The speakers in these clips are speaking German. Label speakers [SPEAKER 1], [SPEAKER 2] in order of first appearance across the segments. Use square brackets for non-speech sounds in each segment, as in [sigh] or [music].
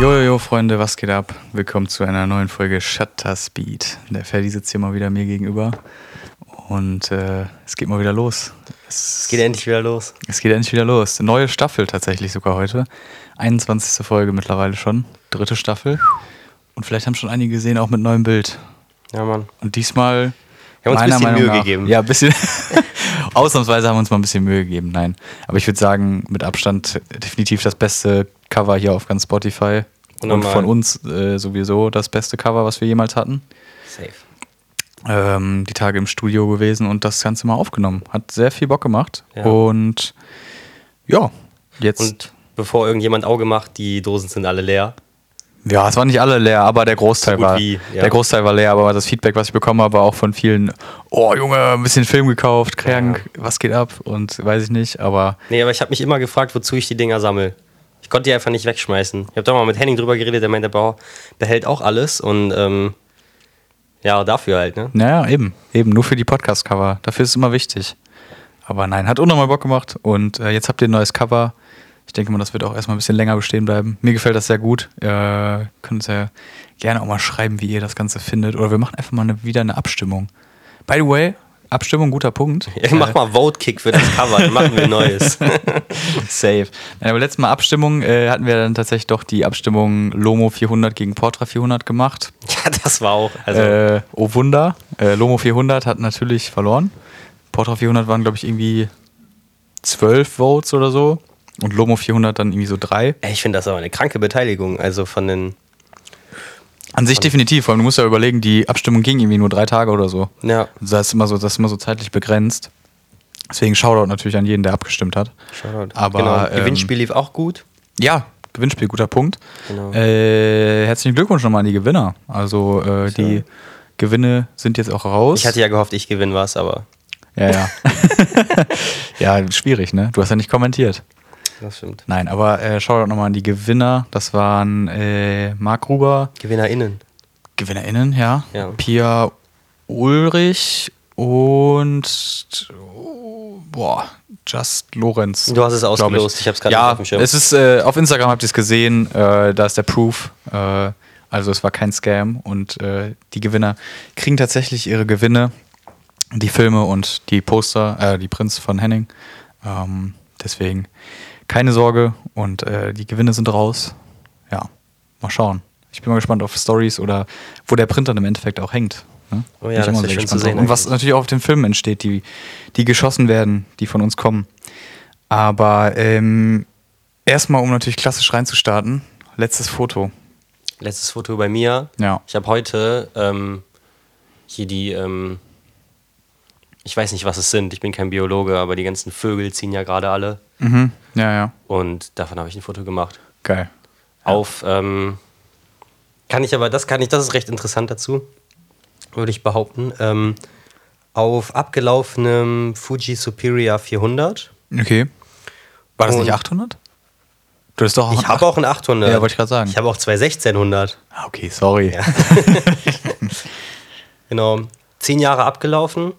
[SPEAKER 1] Jojojo, Freunde, was geht ab? Willkommen zu einer neuen Folge Shutter Speed. Der Ferdi sitzt hier mal wieder mir gegenüber und äh, es geht mal wieder los.
[SPEAKER 2] Es geht endlich wieder los.
[SPEAKER 1] Es geht endlich wieder los. Neue Staffel tatsächlich sogar heute. 21. Folge mittlerweile schon. Dritte Staffel. Und vielleicht haben schon einige gesehen, auch mit neuem Bild.
[SPEAKER 2] Ja, Mann.
[SPEAKER 1] Und diesmal.
[SPEAKER 2] Wir haben uns ein bisschen
[SPEAKER 1] Meinung
[SPEAKER 2] Mühe
[SPEAKER 1] nach-
[SPEAKER 2] gegeben.
[SPEAKER 1] Ja, ein bisschen. [laughs] Ausnahmsweise haben wir uns mal ein bisschen Mühe gegeben, nein. Aber ich würde sagen, mit Abstand definitiv das beste Cover hier auf ganz Spotify. Und
[SPEAKER 2] Unnormal.
[SPEAKER 1] von uns äh, sowieso das beste Cover, was wir jemals hatten.
[SPEAKER 2] Safe.
[SPEAKER 1] Ähm, die Tage im Studio gewesen und das Ganze mal aufgenommen. Hat sehr viel Bock gemacht.
[SPEAKER 2] Ja.
[SPEAKER 1] Und ja, jetzt.
[SPEAKER 2] Und bevor irgendjemand Auge macht, die Dosen sind alle leer.
[SPEAKER 1] Ja, es waren nicht alle leer, aber der Großteil
[SPEAKER 2] So
[SPEAKER 1] war.
[SPEAKER 2] wie, ja.
[SPEAKER 1] Der Großteil war leer, aber das Feedback, was ich bekommen habe, war auch von vielen, oh Junge, ein bisschen Film gekauft, krank, was geht ab? Und weiß ich nicht, aber
[SPEAKER 2] Nee, aber ich habe mich immer gefragt, wozu ich die Dinger sammle. Ich konnte die einfach nicht wegschmeißen. Ich habe da mal mit Henning drüber geredet, der meinte, Bauer behält auch alles und ähm, ja, dafür halt, ne?
[SPEAKER 1] naja, eben, eben, nur für die Podcast-Cover. Dafür ist es immer wichtig. Aber nein, hat unnormal Bock gemacht und äh, jetzt habt ihr ein neues Cover. Ich denke mal, das wird auch erstmal ein bisschen länger bestehen bleiben. Mir gefällt das sehr gut. Ihr könnt uns ja gerne auch mal schreiben, wie ihr das Ganze findet. Oder wir machen einfach mal eine, wieder eine Abstimmung. By the way, Abstimmung, guter Punkt. [laughs]
[SPEAKER 2] Ja, mach mal Vote-Kick für das Cover, dann machen wir Neues. [laughs]
[SPEAKER 1] Safe. Aber letztes Mal Abstimmung äh, hatten wir dann tatsächlich doch die Abstimmung Lomo 400 gegen Portra 400 gemacht. [laughs]
[SPEAKER 2] ja, das war auch. Also,
[SPEAKER 1] Äh, oh Wunder. Äh, Lomo 400 hat natürlich verloren. Portra 400 waren, glaube ich, irgendwie 12 Votes oder so. Und Lomo 400 dann irgendwie so drei.
[SPEAKER 2] ich finde das aber eine kranke Beteiligung. Also von den.
[SPEAKER 1] An sich definitiv, weil du musst ja überlegen, die Abstimmung ging irgendwie nur drei Tage oder so.
[SPEAKER 2] Ja,
[SPEAKER 1] Also Das ist immer so, das ist immer so zeitlich begrenzt. Deswegen Shoutout natürlich an jeden, der abgestimmt hat.
[SPEAKER 2] Shoutout.
[SPEAKER 1] Aber,
[SPEAKER 2] genau.
[SPEAKER 1] ähm,
[SPEAKER 2] Gewinnspiel lief auch gut.
[SPEAKER 1] Ja, Gewinnspiel, guter Punkt.
[SPEAKER 2] Genau.
[SPEAKER 1] Äh, herzlichen Glückwunsch nochmal an die Gewinner. Also äh, die Gewinne sind jetzt auch raus.
[SPEAKER 2] Ich hatte ja gehofft, ich gewinne was, aber
[SPEAKER 1] ja, ja. [laughs] ja, schwierig, ne? Du hast ja nicht kommentiert.
[SPEAKER 2] Das stimmt.
[SPEAKER 1] Nein, aber äh, Shoutout nochmal an die Gewinner. Das waren äh, Marc Gruber,
[SPEAKER 2] GewinnerInnen.
[SPEAKER 1] GewinnerInnen, ja.
[SPEAKER 2] Ja.
[SPEAKER 1] Pia Ulrich und oh, boah, Just Lorenz.
[SPEAKER 2] Du hast es ausgelost, ich hab's gerade
[SPEAKER 1] ja,
[SPEAKER 2] auf dem Schirm.
[SPEAKER 1] Es ist, äh, auf Instagram habt ihr es gesehen, äh, da ist der Proof. Äh, also es war kein Scam und äh, die Gewinner kriegen tatsächlich ihre Gewinne, die Filme und die Poster, äh, die Prints von Henning. Ähm, deswegen keine Sorge und äh, die Gewinne sind raus. Ja, mal schauen. Ich bin mal gespannt auf Stories oder wo der Print dann im Endeffekt auch hängt. Ne?
[SPEAKER 2] Oh ja, das
[SPEAKER 1] sehr
[SPEAKER 2] schön zu sehen.
[SPEAKER 1] Und was natürlich auch auf den Filmen entsteht, die, die geschossen werden, die von uns kommen. Aber ähm, erstmal, um natürlich klassisch reinzustarten, letztes Foto.
[SPEAKER 2] Letztes Foto bei mir.
[SPEAKER 1] Ja.
[SPEAKER 2] Ich habe heute ähm, hier die, ähm, ich weiß nicht, was es sind, ich bin kein Biologe, aber die ganzen Vögel ziehen ja gerade alle.
[SPEAKER 1] Mhm. Ja, ja.
[SPEAKER 2] Und davon habe ich ein Foto gemacht.
[SPEAKER 1] Geil.
[SPEAKER 2] Auf, ähm, kann ich aber, das kann ich, das ist recht interessant dazu, würde ich behaupten. Ähm, auf abgelaufenem Fuji Superior 400.
[SPEAKER 1] Okay. War das
[SPEAKER 2] Und-
[SPEAKER 1] nicht 800? Du hast doch auch
[SPEAKER 2] Ich habe auch einen 800.
[SPEAKER 1] Ja, wollte ich gerade sagen.
[SPEAKER 2] Ich habe auch zwei 1600.
[SPEAKER 1] Ah, okay, sorry.
[SPEAKER 2] Ja. [laughs] [laughs] Genau. Zehn Jahre abgelaufen.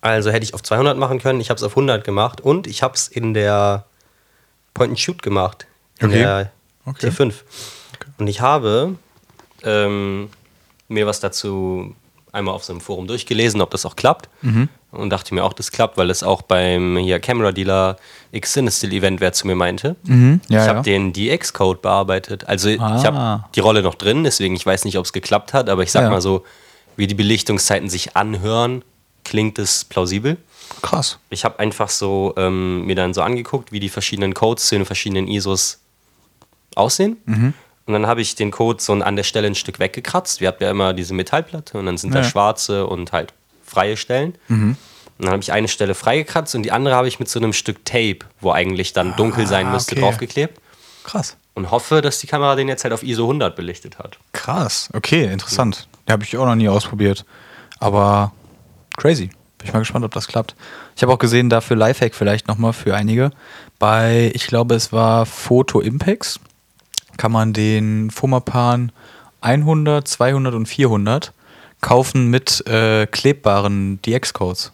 [SPEAKER 2] Also hätte ich auf 200 machen können. Ich habe es auf 100 gemacht. Und ich habe es in der Point-and-Shoot gemacht. In
[SPEAKER 1] Okay.
[SPEAKER 2] der
[SPEAKER 1] Okay.
[SPEAKER 2] T5. Und ich habe ähm, mir was dazu einmal auf so einem Forum durchgelesen, ob das auch klappt.
[SPEAKER 1] Mhm.
[SPEAKER 2] Und dachte mir auch, das klappt, weil es auch beim hier Camera Dealer X Cinestill Event wer zu mir meinte.
[SPEAKER 1] Mhm. Ja,
[SPEAKER 2] ich
[SPEAKER 1] ja.
[SPEAKER 2] habe den DX-Code bearbeitet. Also ich
[SPEAKER 1] Ah.
[SPEAKER 2] habe die Rolle noch drin, deswegen ich weiß nicht, ob es geklappt hat, aber ich sag
[SPEAKER 1] Ja.
[SPEAKER 2] mal so, wie die Belichtungszeiten sich anhören, klingt es plausibel.
[SPEAKER 1] Krass.
[SPEAKER 2] Ich habe einfach so ähm, mir dann so angeguckt, wie die verschiedenen Codes zu den verschiedenen ISOs aussehen.
[SPEAKER 1] Mhm.
[SPEAKER 2] Und dann habe ich den Code so an der Stelle ein Stück weggekratzt. Wir habt ja immer diese Metallplatte und dann sind
[SPEAKER 1] Ja.
[SPEAKER 2] da schwarze und halt freie Stellen.
[SPEAKER 1] Mhm.
[SPEAKER 2] Und dann habe ich eine Stelle freigekratzt und die andere habe ich mit so einem Stück Tape, wo eigentlich dann dunkel sein müsste,
[SPEAKER 1] Ah, okay.
[SPEAKER 2] draufgeklebt.
[SPEAKER 1] Krass.
[SPEAKER 2] Und hoffe, dass die Kamera den jetzt halt auf ISO 100 belichtet hat.
[SPEAKER 1] Krass. Okay, interessant. Den habe ich auch noch nie ausprobiert. Aber crazy. Bin ich mal gespannt, ob das klappt. Ich habe auch gesehen, dafür Lifehack vielleicht nochmal für einige. Bei, ich glaube, es war Photo Impex, kann man den Fomapan 100, 200 und 400 kaufen mit äh, klebbaren DX-Codes.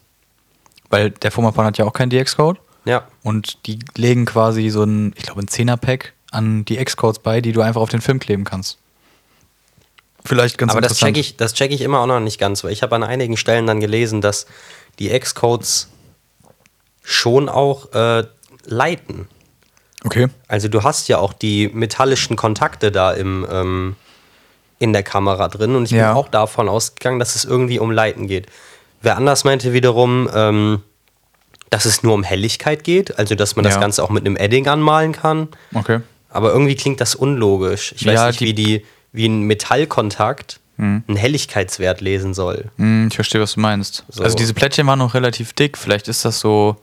[SPEAKER 1] weil der Fumaplan hat ja auch keinen DX-Code.
[SPEAKER 2] Ja.
[SPEAKER 1] Und die legen quasi so ein, ich glaube, ein 10er-Pack an DX-Codes bei, die du einfach auf den Film kleben kannst. Vielleicht ganz
[SPEAKER 2] Aber das checke ich, das check ich immer auch noch nicht ganz, weil ich habe an einigen Stellen dann gelesen, dass die X-Codes schon auch äh, leiten.
[SPEAKER 1] Okay.
[SPEAKER 2] Also du hast ja auch die metallischen Kontakte da im, ähm, in der Kamera drin und ich
[SPEAKER 1] Ja.
[SPEAKER 2] bin auch davon ausgegangen, dass es irgendwie um Leiten geht. Wer anders meinte wiederum, ähm, dass es nur um Helligkeit geht, also dass man das
[SPEAKER 1] Ja.
[SPEAKER 2] Ganze auch mit einem Edding anmalen kann.
[SPEAKER 1] Okay.
[SPEAKER 2] Aber irgendwie klingt das unlogisch. Ich weiß
[SPEAKER 1] Ja,
[SPEAKER 2] nicht,
[SPEAKER 1] die-
[SPEAKER 2] wie, die, wie ein Metallkontakt einen Helligkeitswert lesen soll.
[SPEAKER 1] Hm, ich verstehe, was du meinst.
[SPEAKER 2] So.
[SPEAKER 1] Also diese Plättchen waren noch relativ dick. Vielleicht ist das so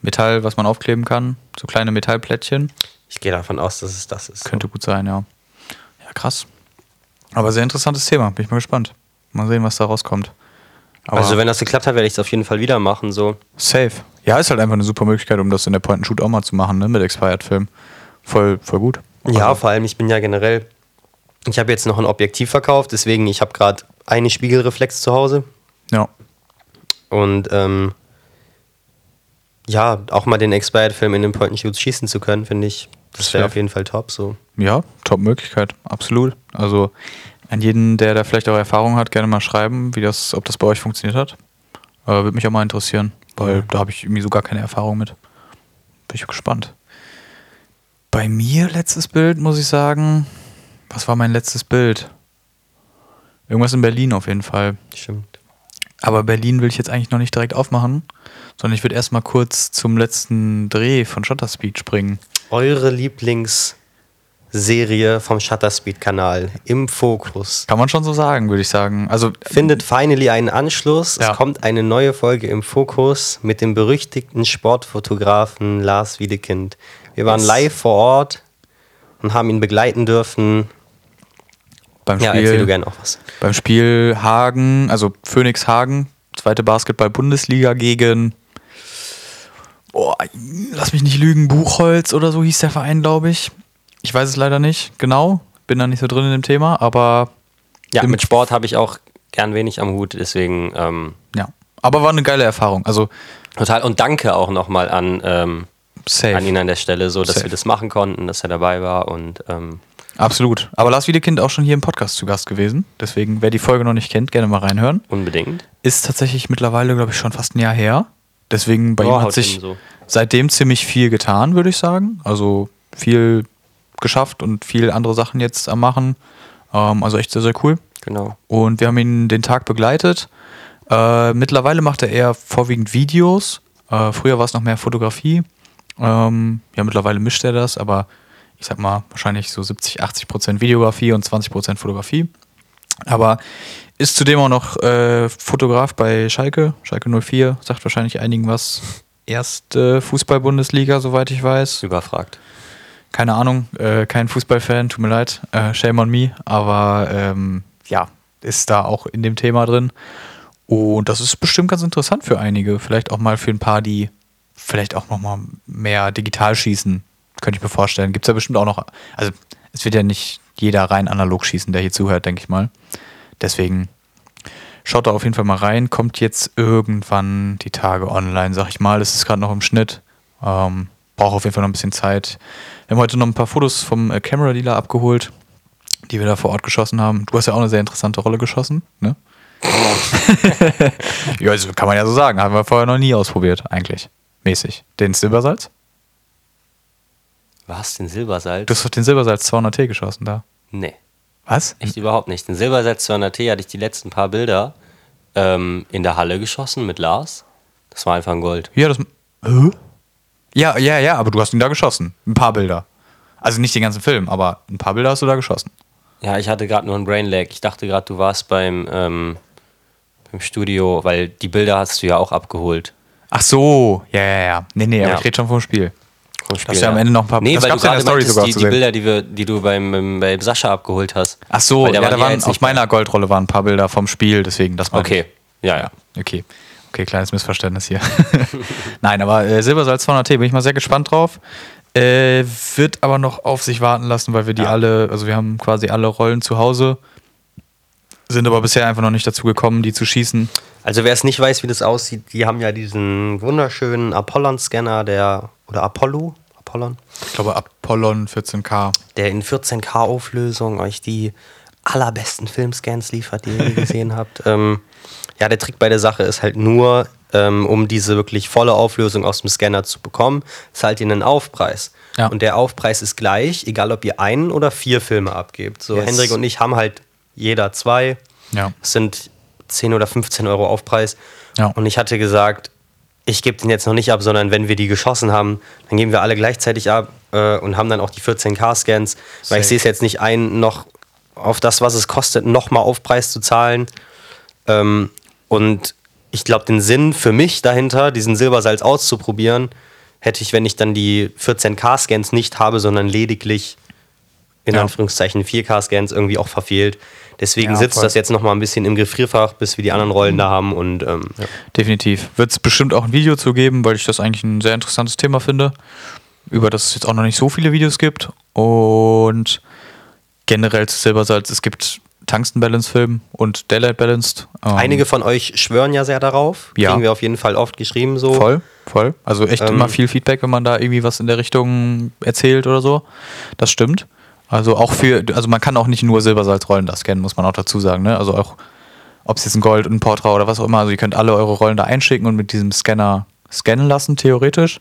[SPEAKER 1] Metall, was man aufkleben kann. So kleine Metallplättchen.
[SPEAKER 2] Ich gehe davon aus, dass es das ist.
[SPEAKER 1] Könnte gut sein, ja. Ja, krass. Aber sehr interessantes Thema. Bin ich mal gespannt. Mal sehen, was da rauskommt. Aber
[SPEAKER 2] also wenn das geklappt hat, werde ich es auf jeden Fall wieder machen. So.
[SPEAKER 1] safe. Ja, ist halt einfach eine super Möglichkeit, um das in der Point-and-Shoot auch mal zu machen, ne? Mit Expired-Film. Voll, voll gut.
[SPEAKER 2] Ja,
[SPEAKER 1] Also,
[SPEAKER 2] vor allem, ich bin ja generell. Ich habe jetzt noch ein Objektiv verkauft, deswegen ich habe gerade eine Spiegelreflex zu Hause.
[SPEAKER 1] ja.
[SPEAKER 2] Und ähm, ja, auch mal den Expired-Film in den Point-and-Shoots schießen zu können, finde ich, das wäre
[SPEAKER 1] Safe.
[SPEAKER 2] auf jeden Fall top. So.
[SPEAKER 1] Ja, Top-Möglichkeit, absolut. Also an jeden, der da vielleicht auch Erfahrung hat, gerne mal schreiben, wie das, ob das bei euch funktioniert hat. Äh, Würde mich auch mal interessieren, weil da habe ich irgendwie so gar keine Erfahrung mit. Bin ich gespannt. Bei mir letztes Bild, muss ich sagen, was war mein letztes Bild? Irgendwas in Berlin auf jeden Fall.
[SPEAKER 2] Stimmt.
[SPEAKER 1] Aber Berlin will ich jetzt eigentlich noch nicht direkt aufmachen, sondern ich würde erstmal kurz zum letzten Dreh von Shutter Speed springen.
[SPEAKER 2] Eure Lieblingsserie vom Shutterspeed-Kanal im Fokus.
[SPEAKER 1] Kann man schon so sagen, würde ich sagen. Also
[SPEAKER 2] Findet finally einen Anschluss.
[SPEAKER 1] Ja.
[SPEAKER 2] Es kommt eine neue Folge im Fokus mit dem berüchtigten Sportfotografen Lars Wiedekind. Wir waren
[SPEAKER 1] Yes.
[SPEAKER 2] live vor Ort und haben ihn begleiten dürfen.
[SPEAKER 1] Beim
[SPEAKER 2] Ja, erzähl du
[SPEAKER 1] Spiel,
[SPEAKER 2] gerne auch was.
[SPEAKER 1] beim Spiel Hagen, also Phoenix Hagen, zweite Basketball-Bundesliga gegen, oh, lass mich nicht lügen, Buchholz oder so hieß der Verein, glaube ich. Ich weiß es leider nicht genau, bin da nicht so drin in dem Thema, aber
[SPEAKER 2] Ja, mit Sport habe ich auch gern wenig am Hut, deswegen ähm,
[SPEAKER 1] ja. Aber war eine geile Erfahrung. Also
[SPEAKER 2] total. Und danke auch nochmal an, ähm, an ihn an der Stelle, so dass
[SPEAKER 1] Safe.
[SPEAKER 2] wir das machen konnten, dass er dabei war und ähm,
[SPEAKER 1] Absolut. Aber Lars Wiedekind auch schon hier im Podcast zu Gast gewesen. Deswegen, wer die Folge noch nicht kennt, gerne mal reinhören.
[SPEAKER 2] unbedingt.
[SPEAKER 1] Ist tatsächlich mittlerweile, glaube ich, schon fast ein Jahr her. Deswegen bei
[SPEAKER 2] Ja,
[SPEAKER 1] ihm hat sich
[SPEAKER 2] so.
[SPEAKER 1] seitdem ziemlich viel getan, würde ich sagen. Also viel geschafft und viel andere Sachen jetzt am Machen. Ähm, also echt sehr, sehr cool.
[SPEAKER 2] Genau.
[SPEAKER 1] Und wir haben ihn den Tag begleitet. Äh, mittlerweile macht er eher vorwiegend Videos. Äh, früher war es noch mehr Fotografie. Ähm, ja, mittlerweile mischt er das, aber ich sag mal, wahrscheinlich so 70, 80 Prozent Videografie und 20 Prozent Fotografie. Aber ist zudem auch noch äh, Fotograf bei Schalke, Schalke 04, sagt wahrscheinlich einigen was. Erste Fußball-Bundesliga, soweit ich weiß
[SPEAKER 2] Überfragt.
[SPEAKER 1] keine Ahnung, äh, kein Fußballfan, tut mir leid, äh, shame on me, aber ähm, ja, ist da auch in dem Thema drin. Und das ist bestimmt ganz interessant für einige, vielleicht auch mal für ein paar, die vielleicht auch noch mal mehr digital schießen, könnte ich mir vorstellen. Gibt es ja bestimmt auch noch, also es wird ja nicht jeder rein analog schießen, der hier zuhört, denke ich mal. Deswegen schaut da auf jeden Fall mal rein, kommt jetzt irgendwann die Tage online, sag ich mal. Es ist gerade noch im Schnitt. Ähm, braucht auf jeden Fall noch ein bisschen Zeit. Wir haben heute noch ein paar Fotos vom äh, Camera Dealer abgeholt, die wir da vor Ort geschossen haben. Du hast ja auch eine sehr interessante Rolle geschossen, ne? [laughs] [laughs] ja, also kann man ja so sagen. Haben wir vorher noch nie ausprobiert, eigentlich. Mäßig. Den Silbersalz?
[SPEAKER 2] Was? Den Silbersalz?
[SPEAKER 1] Du hast doch den Silbersalz 200T geschossen da.
[SPEAKER 2] nee,
[SPEAKER 1] Was?
[SPEAKER 2] echt überhaupt nicht. Den Silbersalz 200T hatte ich die letzten paar Bilder ähm, in der Halle geschossen mit Lars. Das war einfach ein Gold.
[SPEAKER 1] Ja, das. Hä? Ja, ja, ja, aber du hast ihn da geschossen. Ein paar Bilder. Also nicht den ganzen Film, aber ein paar Bilder hast du da geschossen.
[SPEAKER 2] Ja, ich hatte gerade nur ein Brain Lag. Ich dachte gerade, du warst beim, ähm, beim Studio, weil die Bilder hast du ja auch abgeholt.
[SPEAKER 1] Ach so, ja, ja, ja. Nee, nee, aber
[SPEAKER 2] Ja.
[SPEAKER 1] ich rede schon vom Spiel.
[SPEAKER 2] Vom
[SPEAKER 1] Darfst du am Ende noch ein paar-
[SPEAKER 2] Nee,
[SPEAKER 1] das
[SPEAKER 2] weil du
[SPEAKER 1] ja
[SPEAKER 2] gerade
[SPEAKER 1] Story
[SPEAKER 2] meintest,
[SPEAKER 1] sogar
[SPEAKER 2] die, die. Bilder, die, wir, die du beim, beim, bei Sascha abgeholt hast.
[SPEAKER 1] Ach so, ja,
[SPEAKER 2] war
[SPEAKER 1] da
[SPEAKER 2] ja
[SPEAKER 1] waren auf meiner Goldrolle waren ein paar Bilder vom Spiel, deswegen das meine
[SPEAKER 2] Okay,
[SPEAKER 1] ich.
[SPEAKER 2] ja, ja.
[SPEAKER 1] Okay. Okay, kleines Missverständnis hier. [laughs] Nein, aber äh, Silbersalz 200T bin ich mal sehr gespannt drauf. Äh, wird aber noch auf sich warten lassen, weil wir die
[SPEAKER 2] Ja.
[SPEAKER 1] alle, also wir haben quasi alle Rollen zu Hause, sind aber bisher einfach noch nicht dazu gekommen, die zu schießen.
[SPEAKER 2] Also wer es nicht weiß, wie das aussieht, die haben ja diesen wunderschönen Apollon-Scanner, der oder Apollo, Apollon,
[SPEAKER 1] Ich glaube Apollon 14K.
[SPEAKER 2] der in 14K Auflösung euch die allerbesten Filmscans liefert, die ihr gesehen [laughs] habt. Ähm, ja, der Trick bei der Sache ist halt nur, ähm, um diese wirklich volle Auflösung aus dem Scanner zu bekommen, zahlt ihr einen Aufpreis.
[SPEAKER 1] Ja.
[SPEAKER 2] Und der Aufpreis ist gleich, egal ob ihr einen oder vier Filme abgebt. So,
[SPEAKER 1] Yes.
[SPEAKER 2] Hendrik und ich haben halt jeder zwei.
[SPEAKER 1] Ja.
[SPEAKER 2] Sind 10 oder 15 Euro Aufpreis.
[SPEAKER 1] Ja.
[SPEAKER 2] Und ich hatte gesagt, ich gebe den jetzt noch nicht ab, sondern wenn wir die geschossen haben, dann geben wir alle gleichzeitig ab äh, und haben dann auch die 14K-Scans. Weil ich sehe es jetzt nicht ein, noch auf das, was es kostet, nochmal Aufpreis zu zahlen. Ähm, und ich glaube, den Sinn für mich dahinter, diesen Silbersalz auszuprobieren, hätte ich, wenn ich dann die 14K-Scans nicht habe, sondern lediglich in
[SPEAKER 1] Ja.
[SPEAKER 2] Anführungszeichen 4K-Scans irgendwie auch verfehlt. Deswegen
[SPEAKER 1] Ja,
[SPEAKER 2] sitzt
[SPEAKER 1] voll.
[SPEAKER 2] das jetzt noch mal ein bisschen im Gefrierfach, bis wir die anderen Rollen da haben. Und ähm, ja.
[SPEAKER 1] Definitiv. Wird es bestimmt auch ein Video zu geben, weil ich das eigentlich ein sehr interessantes Thema finde, über das es jetzt auch noch nicht so viele Videos gibt. Und generell zu Silbersalz, es gibt Tungsten Balance Film und Daylight Balanced. Ähm,
[SPEAKER 2] einige von euch schwören ja sehr darauf.
[SPEAKER 1] Ja.
[SPEAKER 2] Kriegen wir auf jeden Fall oft geschrieben so.
[SPEAKER 1] Voll, voll. Also echt
[SPEAKER 2] Ähm,
[SPEAKER 1] immer viel Feedback, wenn man da irgendwie was in der Richtung erzählt oder so. Das stimmt. Also auch für, also man kann auch nicht nur Silbersalzrollen da scannen, muss man auch dazu sagen. Ne? Also auch, ob es jetzt ein Gold, ein Portra oder was auch immer, also ihr könnt alle eure Rollen da einschicken und mit diesem Scanner scannen lassen, theoretisch.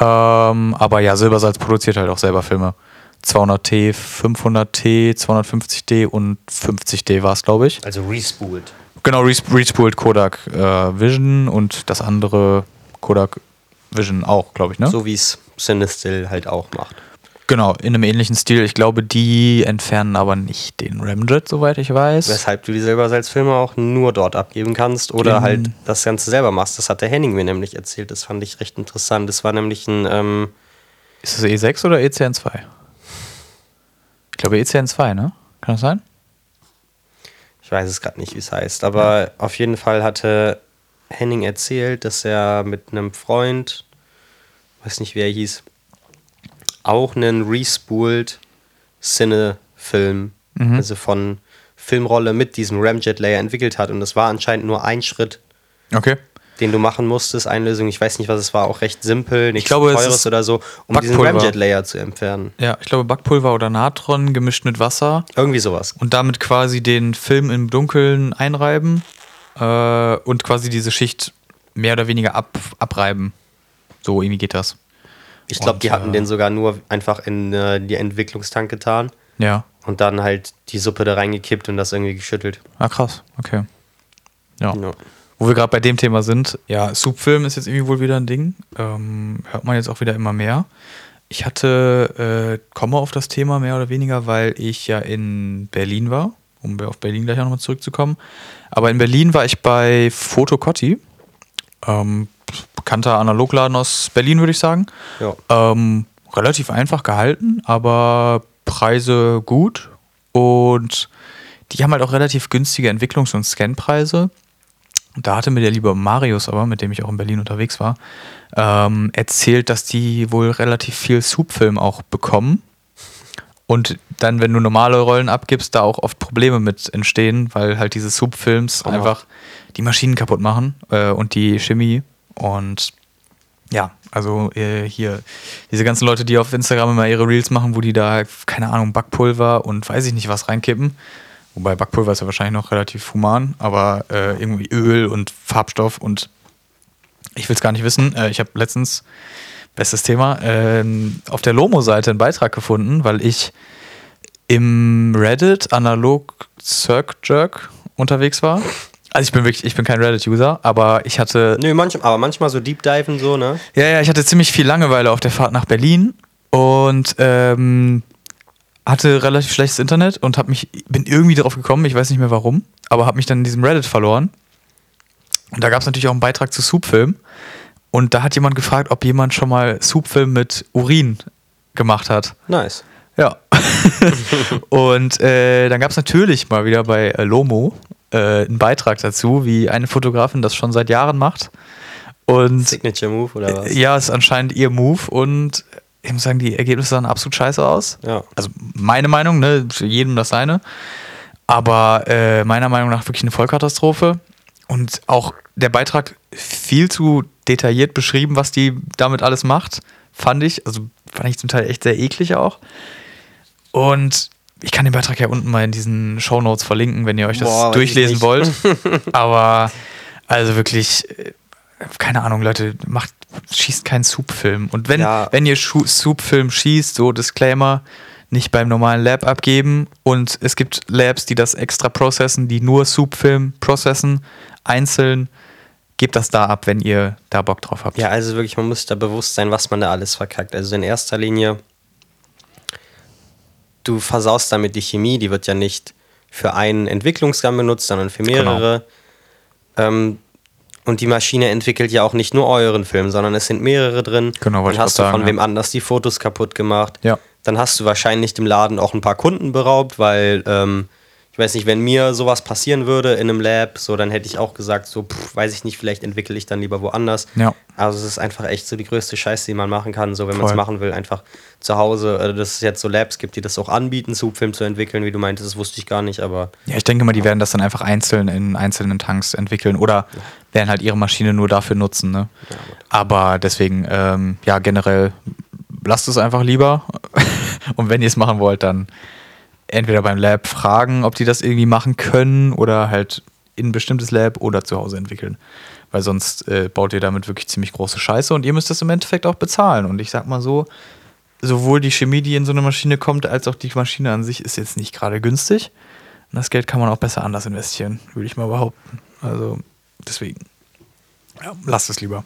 [SPEAKER 1] Ähm, aber ja, Silbersalz produziert halt auch selber Filme. 200T, 500T, 250D und 50D war es, glaube ich.
[SPEAKER 2] Also respooled.
[SPEAKER 1] Genau, res- respooled Kodak äh, Vision und das andere Kodak Vision auch, glaube ich, ne?
[SPEAKER 2] So wie es Cinestill halt auch macht.
[SPEAKER 1] Genau, in einem ähnlichen Stil. Ich glaube, die entfernen aber nicht den Ramjet, soweit ich weiß.
[SPEAKER 2] Weshalb du die Silbersalzfilme auch nur dort abgeben kannst oder
[SPEAKER 1] In-
[SPEAKER 2] halt das Ganze selber machst. Das hat der Henning mir nämlich erzählt. Das fand ich recht interessant. Das war nämlich ein, ähm,
[SPEAKER 1] Ist das E6 oder E ECN2? Ich glaube ECN2, ne? Kann das sein?
[SPEAKER 2] ich weiß es gerade nicht, wie es heißt, aber auf jeden Fall hatte Henning erzählt, dass er mit einem Freund, weiß nicht, wer er hieß, auch einen respooled Cine-Film,
[SPEAKER 1] Mhm.
[SPEAKER 2] also von Filmrolle mit diesem Ramjet-Layer entwickelt hat. Und das war anscheinend nur ein Schritt,
[SPEAKER 1] Okay.
[SPEAKER 2] den du machen musstest, Einlösung, ich weiß nicht, was es war, auch recht simpel, nichts
[SPEAKER 1] glaube, es
[SPEAKER 2] teures oder so, um diesen. Ramjet-Layer zu entfernen.
[SPEAKER 1] Ja, ich glaube Backpulver oder Natron gemischt mit Wasser
[SPEAKER 2] Irgendwie sowas.
[SPEAKER 1] und damit quasi den Film im Dunkeln einreiben äh, und quasi diese Schicht mehr oder weniger ab, abreiben. So irgendwie geht das.
[SPEAKER 2] Ich glaube, die hatten
[SPEAKER 1] äh,
[SPEAKER 2] den sogar nur einfach in äh, die Entwicklungstank getan
[SPEAKER 1] Ja.
[SPEAKER 2] und dann halt die Suppe da reingekippt und das irgendwie geschüttelt.
[SPEAKER 1] Ah, krass. Okay. Ja.
[SPEAKER 2] Ja.
[SPEAKER 1] Wo wir gerade bei dem Thema sind, ja, Subfilm ist jetzt irgendwie wohl wieder ein Ding. Ähm, hört man jetzt auch wieder immer mehr. Ich hatte, äh, komme auf das Thema mehr oder weniger, weil ich ja in Berlin war, um auf Berlin gleich auch nochmal zurückzukommen. Aber in Berlin war ich bei Fotocotti, ähm, bekannter Analogladen aus Berlin, würde ich sagen.
[SPEAKER 2] Ja.
[SPEAKER 1] Ähm, relativ einfach gehalten, aber Preise gut. Und die haben halt auch relativ günstige Entwicklungs- und Scanpreise. Da hatte mir der liebe Marius, aber mit dem ich auch in Berlin unterwegs war, ähm, erzählt, dass die wohl relativ viel Subfilm auch bekommen. Und dann, wenn du normale Rollen abgibst, da auch oft Probleme mit entstehen, weil halt diese Subfilms
[SPEAKER 2] Hammer.
[SPEAKER 1] einfach die Maschinen kaputt machen äh, und die Chemie. Und ja, also äh, hier, diese ganzen Leute, die auf Instagram immer ihre Reels machen, wo die da, keine Ahnung, Backpulver und weiß ich nicht was reinkippen. Wobei Backpulver ist ja wahrscheinlich noch relativ human, aber äh, irgendwie Öl und Farbstoff und ich will es gar nicht wissen. Äh, ich habe letztens, bestes Thema, ähm, auf der Lomo-Seite einen Beitrag gefunden, weil ich im Reddit analog Circ Jerk unterwegs war. Also ich bin wirklich, ich bin kein Reddit-User, aber ich hatte
[SPEAKER 2] Nö, manchmal, aber manchmal so Deep Diven so, ne?
[SPEAKER 1] ja, ja, ich hatte ziemlich viel Langeweile auf der Fahrt nach Berlin und ähm, hatte relativ schlechtes Internet und hab mich, bin irgendwie darauf gekommen, ich weiß nicht mehr warum, aber habe mich dann in diesem Reddit verloren. Und da gab es natürlich auch einen Beitrag zu Soupfilm. Und da hat jemand gefragt, ob jemand schon mal Soupfilm mit Urin gemacht hat.
[SPEAKER 2] Nice.
[SPEAKER 1] Ja. [laughs] und äh, dann gab es natürlich mal wieder bei äh, Lomo äh, einen Beitrag dazu, wie eine Fotografin das schon seit Jahren macht. Und
[SPEAKER 2] Signature Move oder was?
[SPEAKER 1] ja, ist anscheinend ihr Move und ich muss sagen, die Ergebnisse sahen absolut scheiße aus.
[SPEAKER 2] Ja.
[SPEAKER 1] Also meine Meinung, ne, für jedem das seine. Aber äh, meiner Meinung nach wirklich eine Vollkatastrophe. und auch der Beitrag viel zu detailliert beschrieben, was die damit alles macht, fand ich. Also fand ich zum Teil echt sehr eklig auch. Und ich kann den Beitrag ja unten mal in diesen Show Notes verlinken, wenn ihr euch das
[SPEAKER 2] Boah,
[SPEAKER 1] durchlesen wollt. [laughs] Aber also wirklich, äh, keine Ahnung, Leute, macht, schießt keinen Soup-Film. Und wenn,
[SPEAKER 2] Ja.
[SPEAKER 1] wenn ihr Soup-Film schießt, so Disclaimer, nicht beim normalen Lab abgeben. Und es gibt Labs, die das extra processen, die nur Soup-Film processen, einzeln. Gebt das da ab, wenn ihr da Bock drauf habt.
[SPEAKER 2] Ja, also wirklich, man muss da bewusst sein, was man da alles verkackt. Also in erster Linie, du versaust damit die Chemie, die wird ja nicht für einen Entwicklungsgang benutzt, sondern für mehrere. Ähm, und die Maschine entwickelt ja auch nicht nur euren Film, sondern es sind mehrere drin.
[SPEAKER 1] Genau, wollte
[SPEAKER 2] Dann hast du
[SPEAKER 1] sagen,
[SPEAKER 2] von wem
[SPEAKER 1] ja.
[SPEAKER 2] anders die Fotos kaputt gemacht.
[SPEAKER 1] Ja.
[SPEAKER 2] Dann hast du wahrscheinlich dem Laden auch ein paar Kunden beraubt, weil ähm, weiß nicht, wenn mir sowas passieren würde in einem Lab, so dann hätte ich auch gesagt, so pff, weiß ich nicht, vielleicht entwickle ich dann lieber woanders.
[SPEAKER 1] Ja.
[SPEAKER 2] Also es ist einfach echt so die größte Scheiße, die man machen kann, so wenn man es machen will, einfach zu Hause, äh, dass es jetzt so Labs gibt, die das auch anbieten, Subfilm zu entwickeln, wie du meintest, das wusste ich gar nicht, aber
[SPEAKER 1] Ja, ich denke mal, die werden das dann einfach einzeln in einzelnen Tanks entwickeln oder werden halt ihre Maschine nur dafür nutzen. Ne? Aber deswegen, ähm, ja, generell lasst es einfach lieber. [laughs] Und wenn ihr es machen wollt, dann entweder beim Lab fragen, ob die das irgendwie machen können oder halt in ein bestimmtes Lab oder zu Hause entwickeln. Weil sonst äh, baut ihr damit wirklich ziemlich große Scheiße und ihr müsst das im Endeffekt auch bezahlen. Und ich sag mal so, sowohl die Chemie, die in so eine Maschine kommt, als auch die Maschine an sich ist jetzt nicht gerade günstig. Und das Geld kann man auch besser anders investieren, würde ich mal behaupten. Also deswegen, ja, lasst es lieber.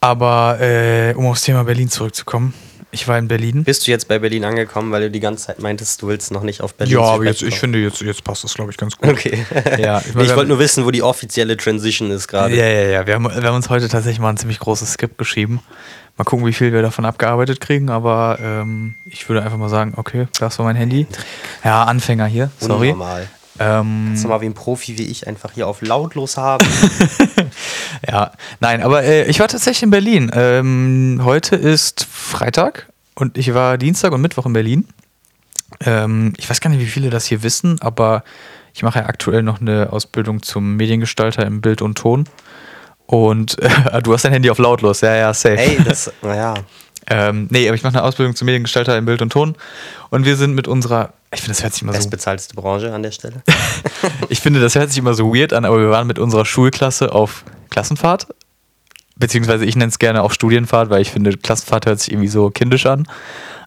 [SPEAKER 1] Aber äh, um aufs Thema Berlin zurückzukommen, ich war in Berlin.
[SPEAKER 2] bist du jetzt bei Berlin angekommen, weil du die ganze Zeit meintest, du willst noch nicht auf Berlin
[SPEAKER 1] Ja, aber jetzt, ich finde, jetzt, jetzt passt das, glaube ich, ganz gut.
[SPEAKER 2] Okay. [laughs]
[SPEAKER 1] Ja,
[SPEAKER 2] ich
[SPEAKER 1] wir
[SPEAKER 2] wollte nur wissen, wo die offizielle Transition ist gerade.
[SPEAKER 1] Ja, ja, ja. Wir haben, wir haben uns heute tatsächlich mal ein ziemlich großes Skript geschrieben. Mal gucken, wie viel wir davon abgearbeitet kriegen, aber ähm, ich würde einfach mal sagen, okay, das war mein Handy. Ja, Anfänger hier, sorry.
[SPEAKER 2] Unnormal.
[SPEAKER 1] Ähm,
[SPEAKER 2] Kannst du mal wie ein Profi wie ich einfach hier auf lautlos haben? [laughs]
[SPEAKER 1] ja, nein, aber äh, ich war tatsächlich in Berlin. Ähm, heute ist Freitag und ich war Dienstag und Mittwoch in Berlin. Ähm, ich weiß gar nicht, wie viele das hier wissen, aber ich mache ja aktuell noch eine Ausbildung zum Mediengestalter im Bild und Ton. Und äh, [laughs] du hast dein Handy auf lautlos, ja, ja, safe.
[SPEAKER 2] Ey, das, naja.
[SPEAKER 1] Ähm, nee, aber ich mache eine Ausbildung zum Mediengestalter im Bild und Ton. Und wir sind mit unserer, ich finde, das hört sich immer so,
[SPEAKER 2] Bestbezahlteste Branche an der Stelle. [laughs]
[SPEAKER 1] ich finde, das hört sich immer so weird an, aber wir waren mit unserer Schulklasse auf Klassenfahrt. Beziehungsweise ich nenne es gerne auch Studienfahrt, weil ich finde, Klassenfahrt hört sich irgendwie so kindisch an.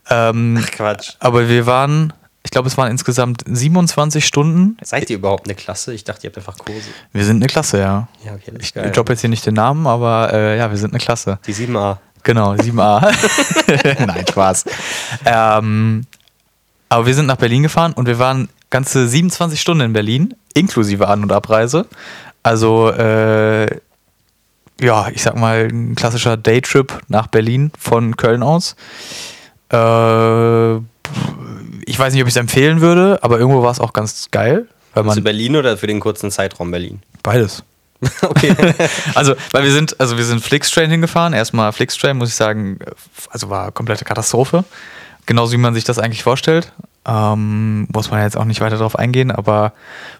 [SPEAKER 1] Ähm,
[SPEAKER 2] Quatsch.
[SPEAKER 1] aber wir waren, ich glaube, es waren insgesamt 27 Stunden.
[SPEAKER 2] Seid ihr überhaupt eine Klasse? Ich dachte, ihr habt einfach Kurse.
[SPEAKER 1] Wir sind eine Klasse, ja.
[SPEAKER 2] Ja, okay, das ist
[SPEAKER 1] Ich
[SPEAKER 2] geil.
[SPEAKER 1] droppe jetzt hier nicht den Namen, aber äh, ja, wir sind eine Klasse.
[SPEAKER 2] Die 7a.
[SPEAKER 1] Genau, 7a. [laughs] Nein, Spaß. Ähm, aber wir sind nach Berlin gefahren und wir waren ganze 27 Stunden in Berlin, inklusive An- und Abreise. Also, äh, ja, ich sag mal, ein klassischer Daytrip nach Berlin von Köln aus. Äh, ich weiß nicht, ob ich es empfehlen würde, aber irgendwo war es auch ganz geil, weil
[SPEAKER 2] Für
[SPEAKER 1] man
[SPEAKER 2] Berlin oder für den kurzen Zeitraum Berlin?
[SPEAKER 1] beides. [laughs]
[SPEAKER 2] okay.
[SPEAKER 1] Also, weil wir sind, also wir sind Flixtrain hingefahren. Erstmal Flixtrain, muss ich sagen, also war komplette Katastrophe. Genauso wie man sich das eigentlich vorstellt. Ähm, muss man jetzt auch nicht weiter drauf eingehen, aber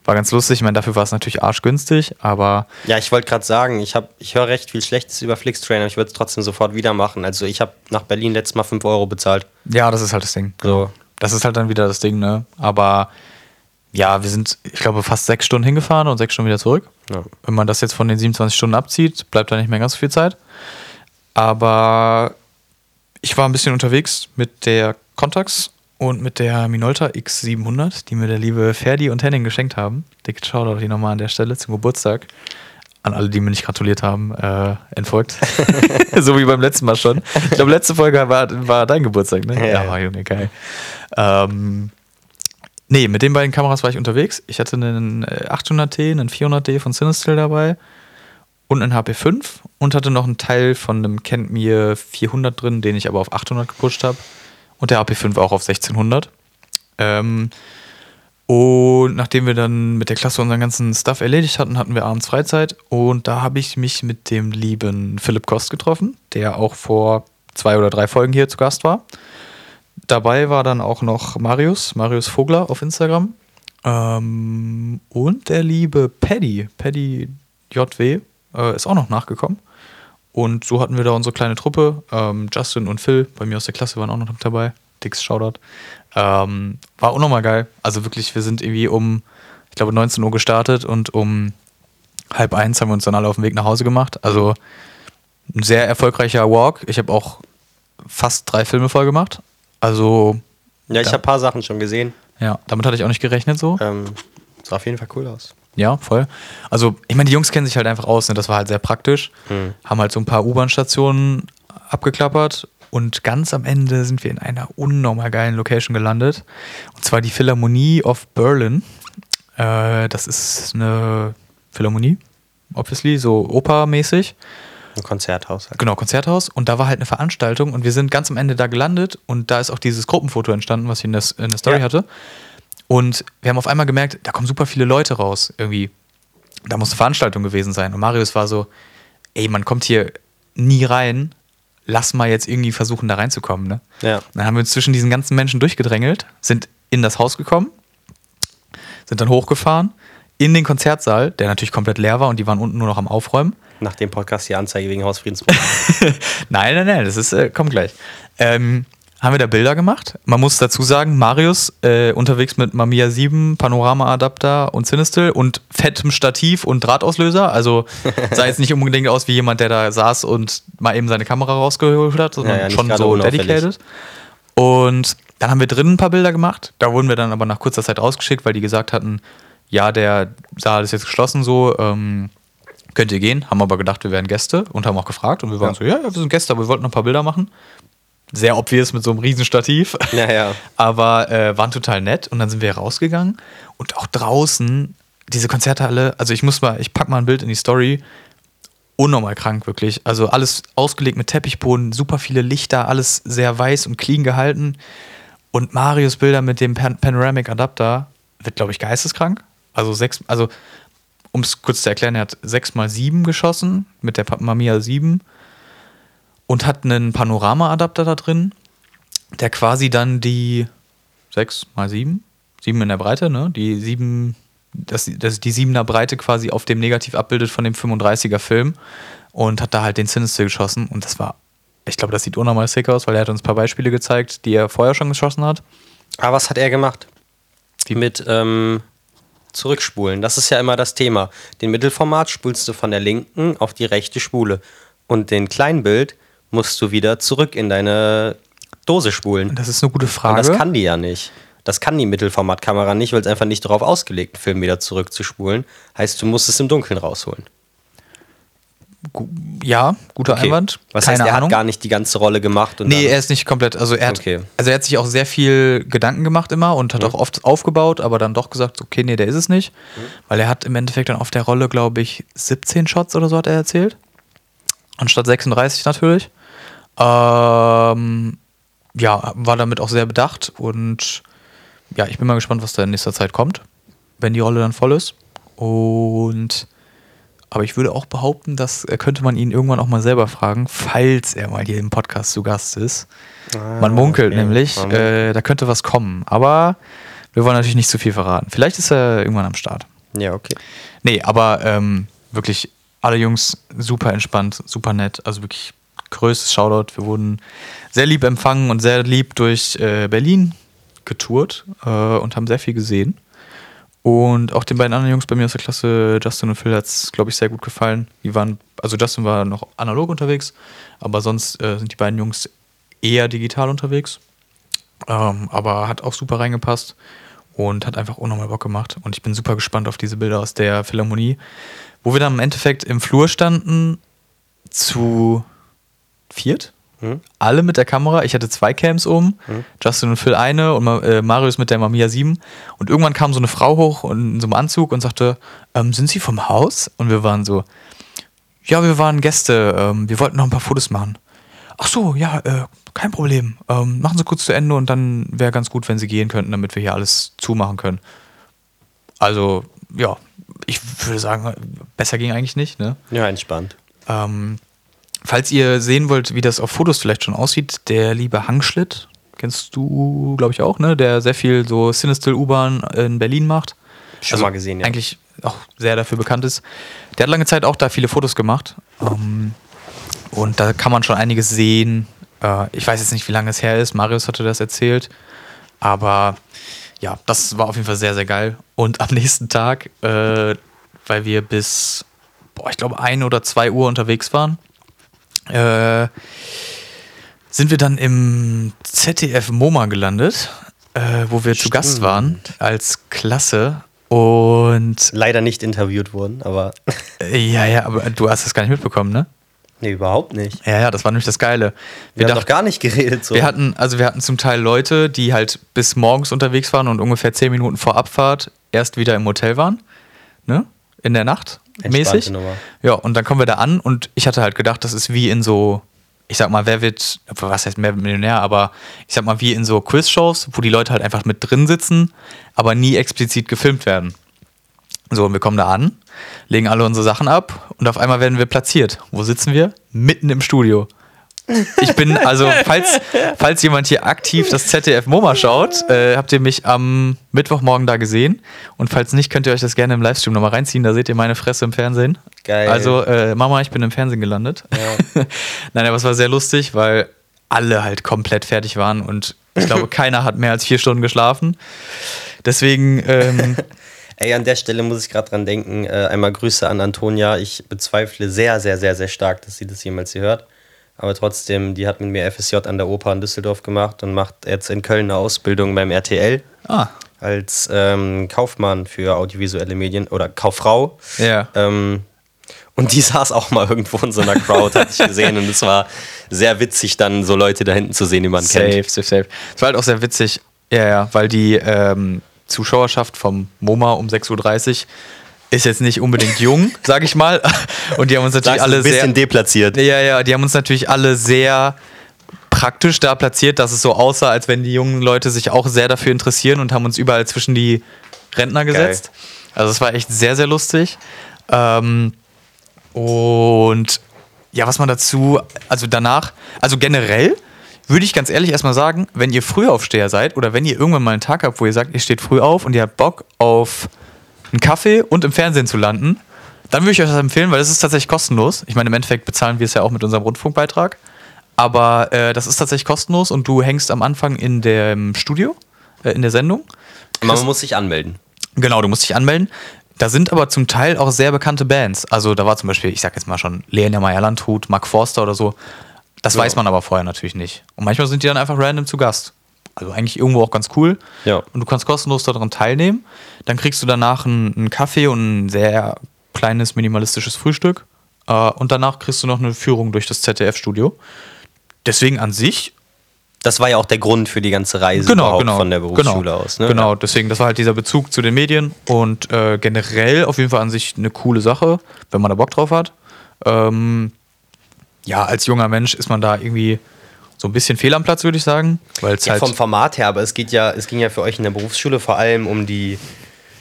[SPEAKER 1] war ganz lustig. Ich meine, dafür war es natürlich arschgünstig, aber
[SPEAKER 2] Ja, ich wollte gerade sagen, ich, hab- ich höre recht viel Schlechtes über Flixtrain, aber ich würde es trotzdem sofort wieder machen. Also ich habe nach Berlin letztes Mal 5 Euro bezahlt.
[SPEAKER 1] ja, das ist halt das Ding.
[SPEAKER 2] So.
[SPEAKER 1] Das ist halt dann wieder das Ding, ne? Aber ja, wir sind, ich glaube, fast sechs Stunden hingefahren und sechs Stunden wieder zurück.
[SPEAKER 2] Ja.
[SPEAKER 1] Wenn man das jetzt von den 27 Stunden abzieht, bleibt da nicht mehr ganz so viel Zeit. Aber ich war ein bisschen unterwegs mit der Contax und mit der Minolta X700, die mir der liebe Ferdi und Henning geschenkt haben. Dicke Shoutout hier nochmal an der Stelle zum Geburtstag. An alle, die mir nicht gratuliert haben, äh, entfolgt. [laughs] [laughs] so wie beim letzten Mal schon. Ich glaube, letzte Folge war, war dein Geburtstag, ne?
[SPEAKER 2] Ja, ja.
[SPEAKER 1] war Junge, geil. Ähm, nee, mit den beiden Kameras war ich unterwegs. Ich hatte einen äh, 800D, einen 400D von Cinestill dabei und einen HP5 und hatte noch einen Teil von einem Kent mir 400 drin, den ich aber auf 800 gepusht habe und der HP5 auch auf 1600. Ähm, und nachdem wir dann mit der Klasse unseren ganzen Stuff erledigt hatten, hatten wir abends Freizeit und da habe ich mich mit dem lieben Philipp Kost getroffen, der auch vor zwei oder drei Folgen hier zu Gast war. Dabei war dann auch noch Marius, Marius Vogler auf Instagram. Ähm, und der liebe Paddy, Paddy JW, äh, ist auch noch nachgekommen. Und so hatten wir da unsere kleine Truppe. Ähm, Justin und Phil bei mir aus der Klasse waren auch noch dabei. Dix Shoutout. Ähm, war auch nochmal geil. Also wirklich, wir sind irgendwie um, ich glaube, 19 Uhr gestartet und um halb eins haben wir uns dann alle auf den Weg nach Hause gemacht. Also ein sehr erfolgreicher Walk. Ich habe auch fast drei Filme voll gemacht. Also.
[SPEAKER 2] Ja, ich habe ein paar Sachen schon gesehen.
[SPEAKER 1] Ja, damit hatte ich auch nicht gerechnet so.
[SPEAKER 2] Ähm, sah auf jeden Fall cool aus.
[SPEAKER 1] Ja, voll. Also, ich meine, die Jungs kennen sich halt einfach aus, ne? das war halt sehr praktisch.
[SPEAKER 2] Hm.
[SPEAKER 1] Haben halt so ein paar U-Bahn-Stationen abgeklappert und ganz am Ende sind wir in einer unnormal geilen Location gelandet. Und zwar die Philharmonie of Berlin. Äh, das ist eine Philharmonie, obviously, so Opermäßig.
[SPEAKER 2] Ein Konzerthaus. Halt.
[SPEAKER 1] Genau, Konzerthaus. Und da war halt eine Veranstaltung und wir sind ganz am Ende da gelandet und da ist auch dieses Gruppenfoto entstanden, was ich in der, in der Story ja. hatte. Und wir haben auf einmal gemerkt, da kommen super viele Leute raus. Irgendwie, da muss eine Veranstaltung gewesen sein. Und Marius war so, ey, man kommt hier nie rein. Lass mal jetzt irgendwie versuchen, da reinzukommen. Ne?
[SPEAKER 2] Ja.
[SPEAKER 1] Dann haben wir uns zwischen diesen ganzen Menschen durchgedrängelt, sind in das Haus gekommen, sind dann hochgefahren, in den Konzertsaal, der natürlich komplett leer war und die waren unten nur noch am Aufräumen.
[SPEAKER 2] Nach dem Podcast die Anzeige wegen Hausfriedensbruch. [laughs]
[SPEAKER 1] nein, nein, nein, das ist, äh, kommt gleich. Ähm, haben wir da Bilder gemacht. Man muss dazu sagen, Marius äh, unterwegs mit Mamiya 7, Panorama-Adapter und Cinestill und fettem Stativ und Drahtauslöser. Also [laughs] sah jetzt nicht unbedingt aus wie jemand, der da saß und mal eben seine Kamera rausgeholt hat, sondern ja, ja, schon so dedicated. Und dann haben wir drinnen ein paar Bilder gemacht. Da wurden wir dann aber nach kurzer Zeit rausgeschickt, weil die gesagt hatten, ja, der Saal ist jetzt geschlossen so, ähm, könnt ihr gehen. Haben aber gedacht, wir wären Gäste und haben auch gefragt. Und wir waren ja. so, ja, ja, wir sind Gäste, aber wir wollten noch ein paar Bilder machen. Sehr obvious mit so einem Riesenstativ.
[SPEAKER 2] Ja, ja. [laughs]
[SPEAKER 1] aber äh, waren total nett. Und dann sind wir rausgegangen. Und auch draußen, diese Konzerthalle, also ich muss mal, ich pack mal ein Bild in die Story. Unnormal krank, wirklich. Also alles ausgelegt mit Teppichboden, super viele Lichter, alles sehr weiß und clean gehalten. Und Marius Bilder mit dem Pan Panoramic Adapter wird, glaube ich, geisteskrank. Also sechs, also um es kurz zu erklären, er hat 6 x 7 geschossen mit der Mamiya 7 und hat einen Panorama-Adapter da drin, der quasi dann die 6 x 7, 7 in der Breite, ne? Die 7, das, das die 7er Breite quasi auf dem Negativ abbildet von dem 35er Film und hat da halt den Sinister geschossen und das war, ich glaube, das sieht unnormal sick aus, weil er hat uns ein paar Beispiele gezeigt, die er vorher schon geschossen hat.
[SPEAKER 2] Aber was hat er gemacht? Die mit, ähm, zurückspulen. Das ist ja immer das Thema. Den Mittelformat spulst du von der linken auf die rechte Spule. Und den Kleinbild musst du wieder zurück in deine Dose spulen.
[SPEAKER 1] Das ist eine gute Frage.
[SPEAKER 2] Und das kann die ja nicht. Das kann die Mittelformatkamera nicht, weil es einfach nicht darauf ausgelegt ist, Film wieder zurückzuspulen. Heißt, du musst es im Dunkeln rausholen
[SPEAKER 1] ja, guter okay. Einwand.
[SPEAKER 2] Was Keine heißt, er Ahnung. hat gar nicht die ganze Rolle gemacht?
[SPEAKER 1] nee, er ist nicht komplett. Also er, hat,
[SPEAKER 2] okay.
[SPEAKER 1] also er hat sich auch sehr viel Gedanken gemacht immer und hat mhm. auch oft aufgebaut, aber dann doch gesagt, okay, nee, der ist es nicht. Mhm. Weil er hat im Endeffekt dann auf der Rolle, glaube ich, 17 Shots oder so hat er erzählt. Anstatt 36 natürlich. Ähm, ja, war damit auch sehr bedacht und ja, ich bin mal gespannt, was da in nächster Zeit kommt, wenn die Rolle dann voll ist. Und aber ich würde auch behaupten, das äh, könnte man ihn irgendwann auch mal selber fragen, falls er mal hier im Podcast zu Gast ist. Ah, man munkelt okay. nämlich, äh, da könnte was kommen. Aber wir wollen natürlich nicht zu viel verraten. Vielleicht ist er irgendwann am Start.
[SPEAKER 2] Ja, okay.
[SPEAKER 1] Nee, aber ähm, wirklich alle Jungs super entspannt, super nett. Also wirklich größtes Shoutout. Wir wurden sehr lieb empfangen und sehr lieb durch äh, Berlin getourt äh, und haben sehr viel gesehen. Und auch den beiden anderen Jungs bei mir aus der Klasse, Justin und Phil, hat es, glaube ich, sehr gut gefallen. Die waren, also Justin war noch analog unterwegs, aber sonst äh, sind die beiden Jungs eher digital unterwegs. Ähm, aber hat auch super reingepasst und hat einfach unnormal Bock gemacht. Und ich bin super gespannt auf diese Bilder aus der Philharmonie, wo wir dann im Endeffekt im Flur standen zu viert, hm? Alle mit der Kamera. Ich hatte zwei Cams oben. Hm? Justin und Phil eine und äh, Marius mit der Mamiya 7. Und irgendwann kam so eine Frau hoch in so einem Anzug und sagte: ähm, Sind Sie vom Haus? Und wir waren so: Ja, wir waren Gäste. Ähm, wir wollten noch ein paar Fotos machen. Ach so, ja, äh, kein Problem. Ähm, machen Sie kurz zu Ende und dann wäre ganz gut, wenn Sie gehen könnten, damit wir hier alles zumachen können. Also, ja, ich würde sagen, besser ging eigentlich nicht. Ne?
[SPEAKER 2] Ja, entspannt.
[SPEAKER 1] Ähm, Falls ihr sehen wollt, wie das auf Fotos vielleicht schon aussieht, der liebe Hangschlitt kennst du, glaube ich, auch, ne? Der sehr viel so Cinestill U-Bahn in Berlin macht.
[SPEAKER 2] Schon mal gesehen, ja.
[SPEAKER 1] Eigentlich auch sehr dafür bekannt ist. Der hat lange Zeit auch da viele Fotos gemacht. Ähm, und da kann man schon einiges sehen. Äh, ich weiß jetzt nicht, wie lange es her ist. Marius hatte das erzählt. Aber ja, das war auf jeden Fall sehr, sehr geil. Und am nächsten Tag, äh, weil wir bis, boah, ich glaube, ein oder zwei Uhr unterwegs waren, äh, sind wir dann im ZDF MoMA gelandet, äh, wo wir zu Gast waren als Klasse. Und
[SPEAKER 2] Leider nicht interviewt worden, aber.
[SPEAKER 1] äh, ja, ja, aber du hast das gar nicht mitbekommen, ne?
[SPEAKER 2] nee, überhaupt nicht.
[SPEAKER 1] Ja, ja, das war nämlich das Geile.
[SPEAKER 2] Wir, haben
[SPEAKER 1] dachten-
[SPEAKER 2] doch gar nicht geredet so.
[SPEAKER 1] Wir hatten, also wir hatten zum Teil Leute, die halt bis morgens unterwegs waren und ungefähr zehn Minuten vor Abfahrt erst wieder im Hotel waren, ne? In der Nacht mäßig.
[SPEAKER 2] Nummer.
[SPEAKER 1] Ja, und dann kommen wir da an und ich hatte halt gedacht, das ist wie in so, ich sag mal, wer wird, was heißt wird Millionär, aber ich sag mal, wie in so Quizshows, wo die Leute halt einfach mit drin sitzen, aber nie explizit gefilmt werden. So, und wir kommen da an, legen alle unsere Sachen ab und auf einmal werden wir platziert. Wo sitzen wir? Mitten im Studio. Ich bin, also, falls, falls jemand hier aktiv das ZDF MoMA schaut, äh, habt ihr mich am Mittwochmorgen da gesehen. Und falls nicht, könnt ihr euch das gerne im Livestream nochmal reinziehen. Da seht ihr meine Fresse im Fernsehen.
[SPEAKER 2] Geil.
[SPEAKER 1] Also, äh, Mama, ich bin im Fernsehen gelandet. [laughs] Nein, aber es war sehr lustig, weil alle halt komplett fertig waren und ich glaube, [laughs] keiner hat mehr als vier Stunden geschlafen. Deswegen, ähm, [laughs]
[SPEAKER 2] Ey, an der Stelle muss ich gerade dran denken. Äh, einmal Grüße an Antonia. Ich bezweifle sehr, sehr, sehr, sehr stark, dass sie das jemals hier hört. Aber trotzdem, die hat mit mir FSJ an der Oper in Düsseldorf gemacht und macht jetzt in Köln eine Ausbildung beim RTL
[SPEAKER 1] ah,
[SPEAKER 2] als ähm, Kaufmann für audiovisuelle Medien oder Kauffrau.
[SPEAKER 1] ja.
[SPEAKER 2] Ähm, und die [laughs] saß auch mal irgendwo in so einer Crowd, hatte ich gesehen. Und es war sehr witzig, dann so Leute da hinten zu sehen, die man
[SPEAKER 1] Safe,
[SPEAKER 2] kennt.
[SPEAKER 1] safe, safe. Es war halt auch sehr witzig, ja, ja, weil die ähm, Zuschauerschaft vom MoMA um 6.30 Uhr ist jetzt nicht unbedingt jung, sag ich mal. Und die haben uns natürlich
[SPEAKER 2] Sagst
[SPEAKER 1] alle
[SPEAKER 2] ein bisschen
[SPEAKER 1] sehr.
[SPEAKER 2] deplatziert.
[SPEAKER 1] Ja, ja, die haben uns natürlich alle sehr praktisch da platziert, dass es so aussah, als wenn die jungen Leute sich auch sehr dafür interessieren und haben uns überall zwischen die Rentner gesetzt. Also es war echt sehr, sehr lustig. Ähm, und ja, was man dazu, also danach, also generell würde ich ganz ehrlich erstmal sagen, wenn ihr Frühaufsteher seid oder wenn ihr irgendwann mal einen Tag habt, wo ihr sagt, ihr steht früh auf und ihr habt Bock auf einen Kaffee und im Fernsehen zu landen, dann würde ich euch das empfehlen, weil das ist tatsächlich kostenlos. Ich meine, im Endeffekt bezahlen wir es ja auch mit unserem Rundfunkbeitrag. Aber äh, das ist tatsächlich kostenlos und du hängst am Anfang in dem Studio, äh, in der Sendung.
[SPEAKER 2] Man muss sich anmelden.
[SPEAKER 1] Genau, du musst dich anmelden. Da sind aber zum Teil auch sehr bekannte Bands. Also da war zum Beispiel, ich sag jetzt mal schon, Lena Meyer-Landrut, Mark Forster oder so. Das
[SPEAKER 2] Ja.
[SPEAKER 1] weiß man aber vorher natürlich nicht. Und manchmal sind die dann einfach random zu Gast. Also eigentlich irgendwo auch ganz cool.
[SPEAKER 2] Ja.
[SPEAKER 1] Und du kannst kostenlos daran teilnehmen. Dann kriegst du danach einen, einen Kaffee und ein sehr kleines, minimalistisches Frühstück. Äh, und danach kriegst du noch eine Führung durch das ZDF-Studio. Deswegen an sich
[SPEAKER 2] Das war ja auch der Grund für die ganze Reise
[SPEAKER 1] genau, genau,
[SPEAKER 2] von der Berufsschule
[SPEAKER 1] genau,
[SPEAKER 2] aus. Ne?
[SPEAKER 1] Genau, deswegen, das war halt dieser Bezug zu den Medien und äh, generell auf jeden Fall an sich eine coole Sache, wenn man da Bock drauf hat. Ähm, ja, als junger Mensch ist man da irgendwie so ein bisschen fehl am Platz, würde ich sagen. Weil es
[SPEAKER 2] Ja,
[SPEAKER 1] halt.
[SPEAKER 2] vom Format her, aber es geht ja, es ging ja für euch in der Berufsschule vor allem um die,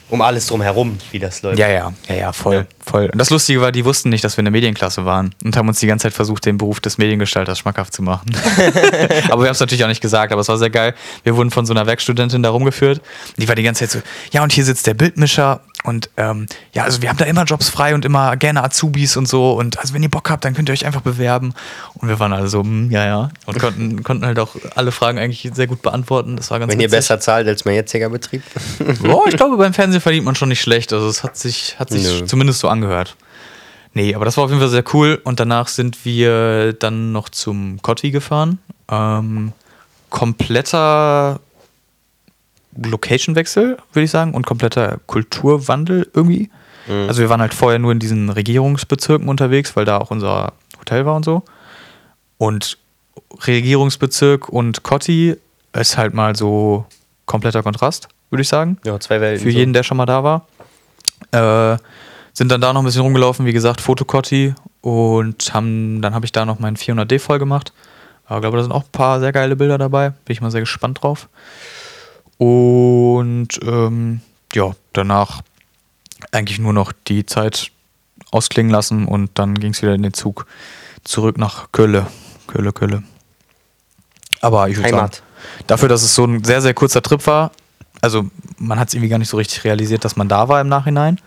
[SPEAKER 2] um alles drumherum, wie das läuft.
[SPEAKER 1] Ja, ja, ja, ja, voll,
[SPEAKER 2] Ja.
[SPEAKER 1] voll. Und das Lustige war, die wussten nicht, dass wir eine Medienklasse waren und haben uns die ganze Zeit versucht, den Beruf des Mediengestalters schmackhaft zu machen. [laughs] aber wir haben es natürlich auch nicht gesagt, aber es war sehr geil. Wir wurden von so einer Werkstudentin da rumgeführt. Die war die ganze Zeit so, ja, und hier sitzt der Bildmischer und ähm, ja, also wir haben da immer Jobs frei und immer gerne Azubis und so. Und also wenn ihr Bock habt, dann könnt ihr euch einfach bewerben. Und wir waren alle so, hm, ja, ja. Und konnten, [laughs] konnten halt auch alle Fragen eigentlich sehr gut beantworten. Das war ganz
[SPEAKER 2] Wenn ihr
[SPEAKER 1] witzig.
[SPEAKER 2] besser zahlt als mein jetziger Betrieb. [laughs]
[SPEAKER 1] Boah, ich glaube, beim Fernsehen verdient man schon nicht schlecht. Also es hat sich, hat sich
[SPEAKER 2] Nö.
[SPEAKER 1] zumindest so angehört. Nee, aber das war auf jeden Fall sehr cool. Und danach sind wir dann noch zum Cotti gefahren. Ähm, kompletter Location-Wechsel, würde ich sagen, und kompletter Kulturwandel irgendwie. Also wir waren halt vorher nur in diesen Regierungsbezirken unterwegs, weil da auch unser Hotel war und so. Und Regierungsbezirk und Cotti ist halt mal so kompletter Kontrast, würde ich sagen.
[SPEAKER 2] Ja, zwei Welten.
[SPEAKER 1] Für
[SPEAKER 2] so.
[SPEAKER 1] jeden, der schon mal da war. Äh, sind dann da noch ein bisschen rumgelaufen, wie gesagt, Fotocotti. Und haben, dann habe ich da noch meinen 400D voll gemacht. Aber ich glaube, da sind auch ein paar sehr geile Bilder dabei. Bin ich mal sehr gespannt drauf. Und ähm, ja, danach eigentlich nur noch die Zeit ausklingen lassen und dann ging es wieder in den Zug zurück nach Kölle. Kölle, Kölle. Aber ich würde sagen. Dafür, dass es so ein sehr, sehr kurzer Trip war, also man hat es irgendwie gar nicht so richtig realisiert, dass man da war im Nachhinein,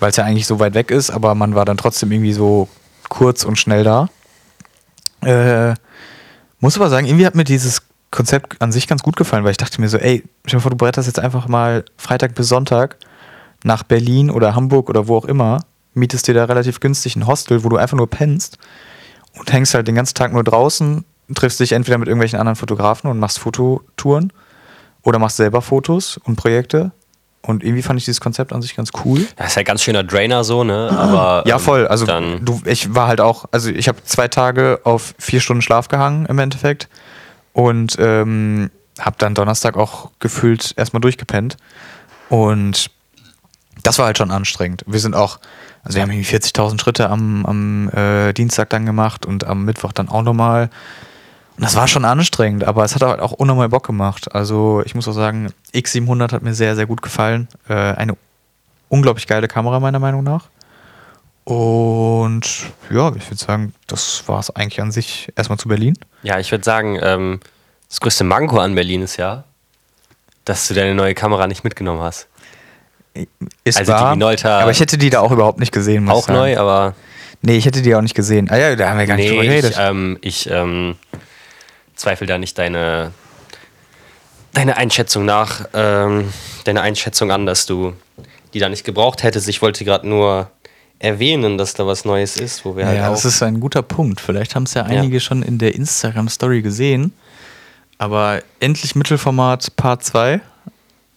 [SPEAKER 1] weil es ja eigentlich so weit weg ist, aber man war dann trotzdem irgendwie so kurz und schnell da. Äh, muss aber sagen, irgendwie hat mir dieses Konzept an sich ganz gut gefallen, weil ich dachte mir so, ey, stell dir vor, du bretterst jetzt einfach mal Freitag bis Sonntag nach Berlin oder Hamburg oder wo auch immer, mietest dir da relativ günstig ein Hostel, wo du einfach nur pennst und hängst halt den ganzen Tag nur draußen, triffst dich entweder mit irgendwelchen anderen Fotografen und machst Fototouren oder machst selber Fotos und Projekte. Und irgendwie fand ich dieses Konzept an sich ganz cool.
[SPEAKER 2] Das ist ja ganz schöner Drainer so, ne? Aber
[SPEAKER 1] Ja,
[SPEAKER 2] ähm,
[SPEAKER 1] voll. Also
[SPEAKER 2] dann
[SPEAKER 1] du, ich war halt auch, also ich habe zwei Tage auf vier Stunden Schlaf gehangen im Endeffekt und ähm, habe dann Donnerstag auch gefühlt erstmal durchgepennt. Und das war halt schon anstrengend. Wir sind auch, also wir haben irgendwie 40.000 Schritte am, am äh, Dienstag dann gemacht und am Mittwoch dann auch nochmal. Und das war schon anstrengend, aber es hat halt auch unnormal Bock gemacht. Also ich muss auch sagen, X700 hat mir sehr, sehr gut gefallen. Äh, eine unglaublich geile Kamera meiner Meinung nach. Und ja, ich würde sagen, das war es eigentlich an sich erstmal zu Berlin.
[SPEAKER 2] Ja, ich würde sagen, ähm, das größte Manko an Berlin ist ja, dass du deine neue Kamera nicht mitgenommen hast.
[SPEAKER 1] Ist
[SPEAKER 2] Also die
[SPEAKER 1] wahr,
[SPEAKER 2] Minolta-
[SPEAKER 1] aber ich hätte die da auch überhaupt nicht gesehen. muss
[SPEAKER 2] Auch
[SPEAKER 1] sagen.
[SPEAKER 2] neu, aber
[SPEAKER 1] Nee, ich hätte die auch nicht gesehen. Ah ja, da haben wir gar nicht drüber
[SPEAKER 2] nee,
[SPEAKER 1] geredet.
[SPEAKER 2] ich, ähm, ich ähm, zweifle da nicht deine, deine Einschätzung nach, ähm, deine Einschätzung an, dass du die da nicht gebraucht hättest. Ich wollte gerade nur erwähnen, dass da was Neues ist, wo wir halt
[SPEAKER 1] ja,
[SPEAKER 2] auch
[SPEAKER 1] das ist ein guter Punkt. Vielleicht haben es ja einige schon in der Instagram-Story gesehen. Aber endlich Mittelformat Part 2. Äh,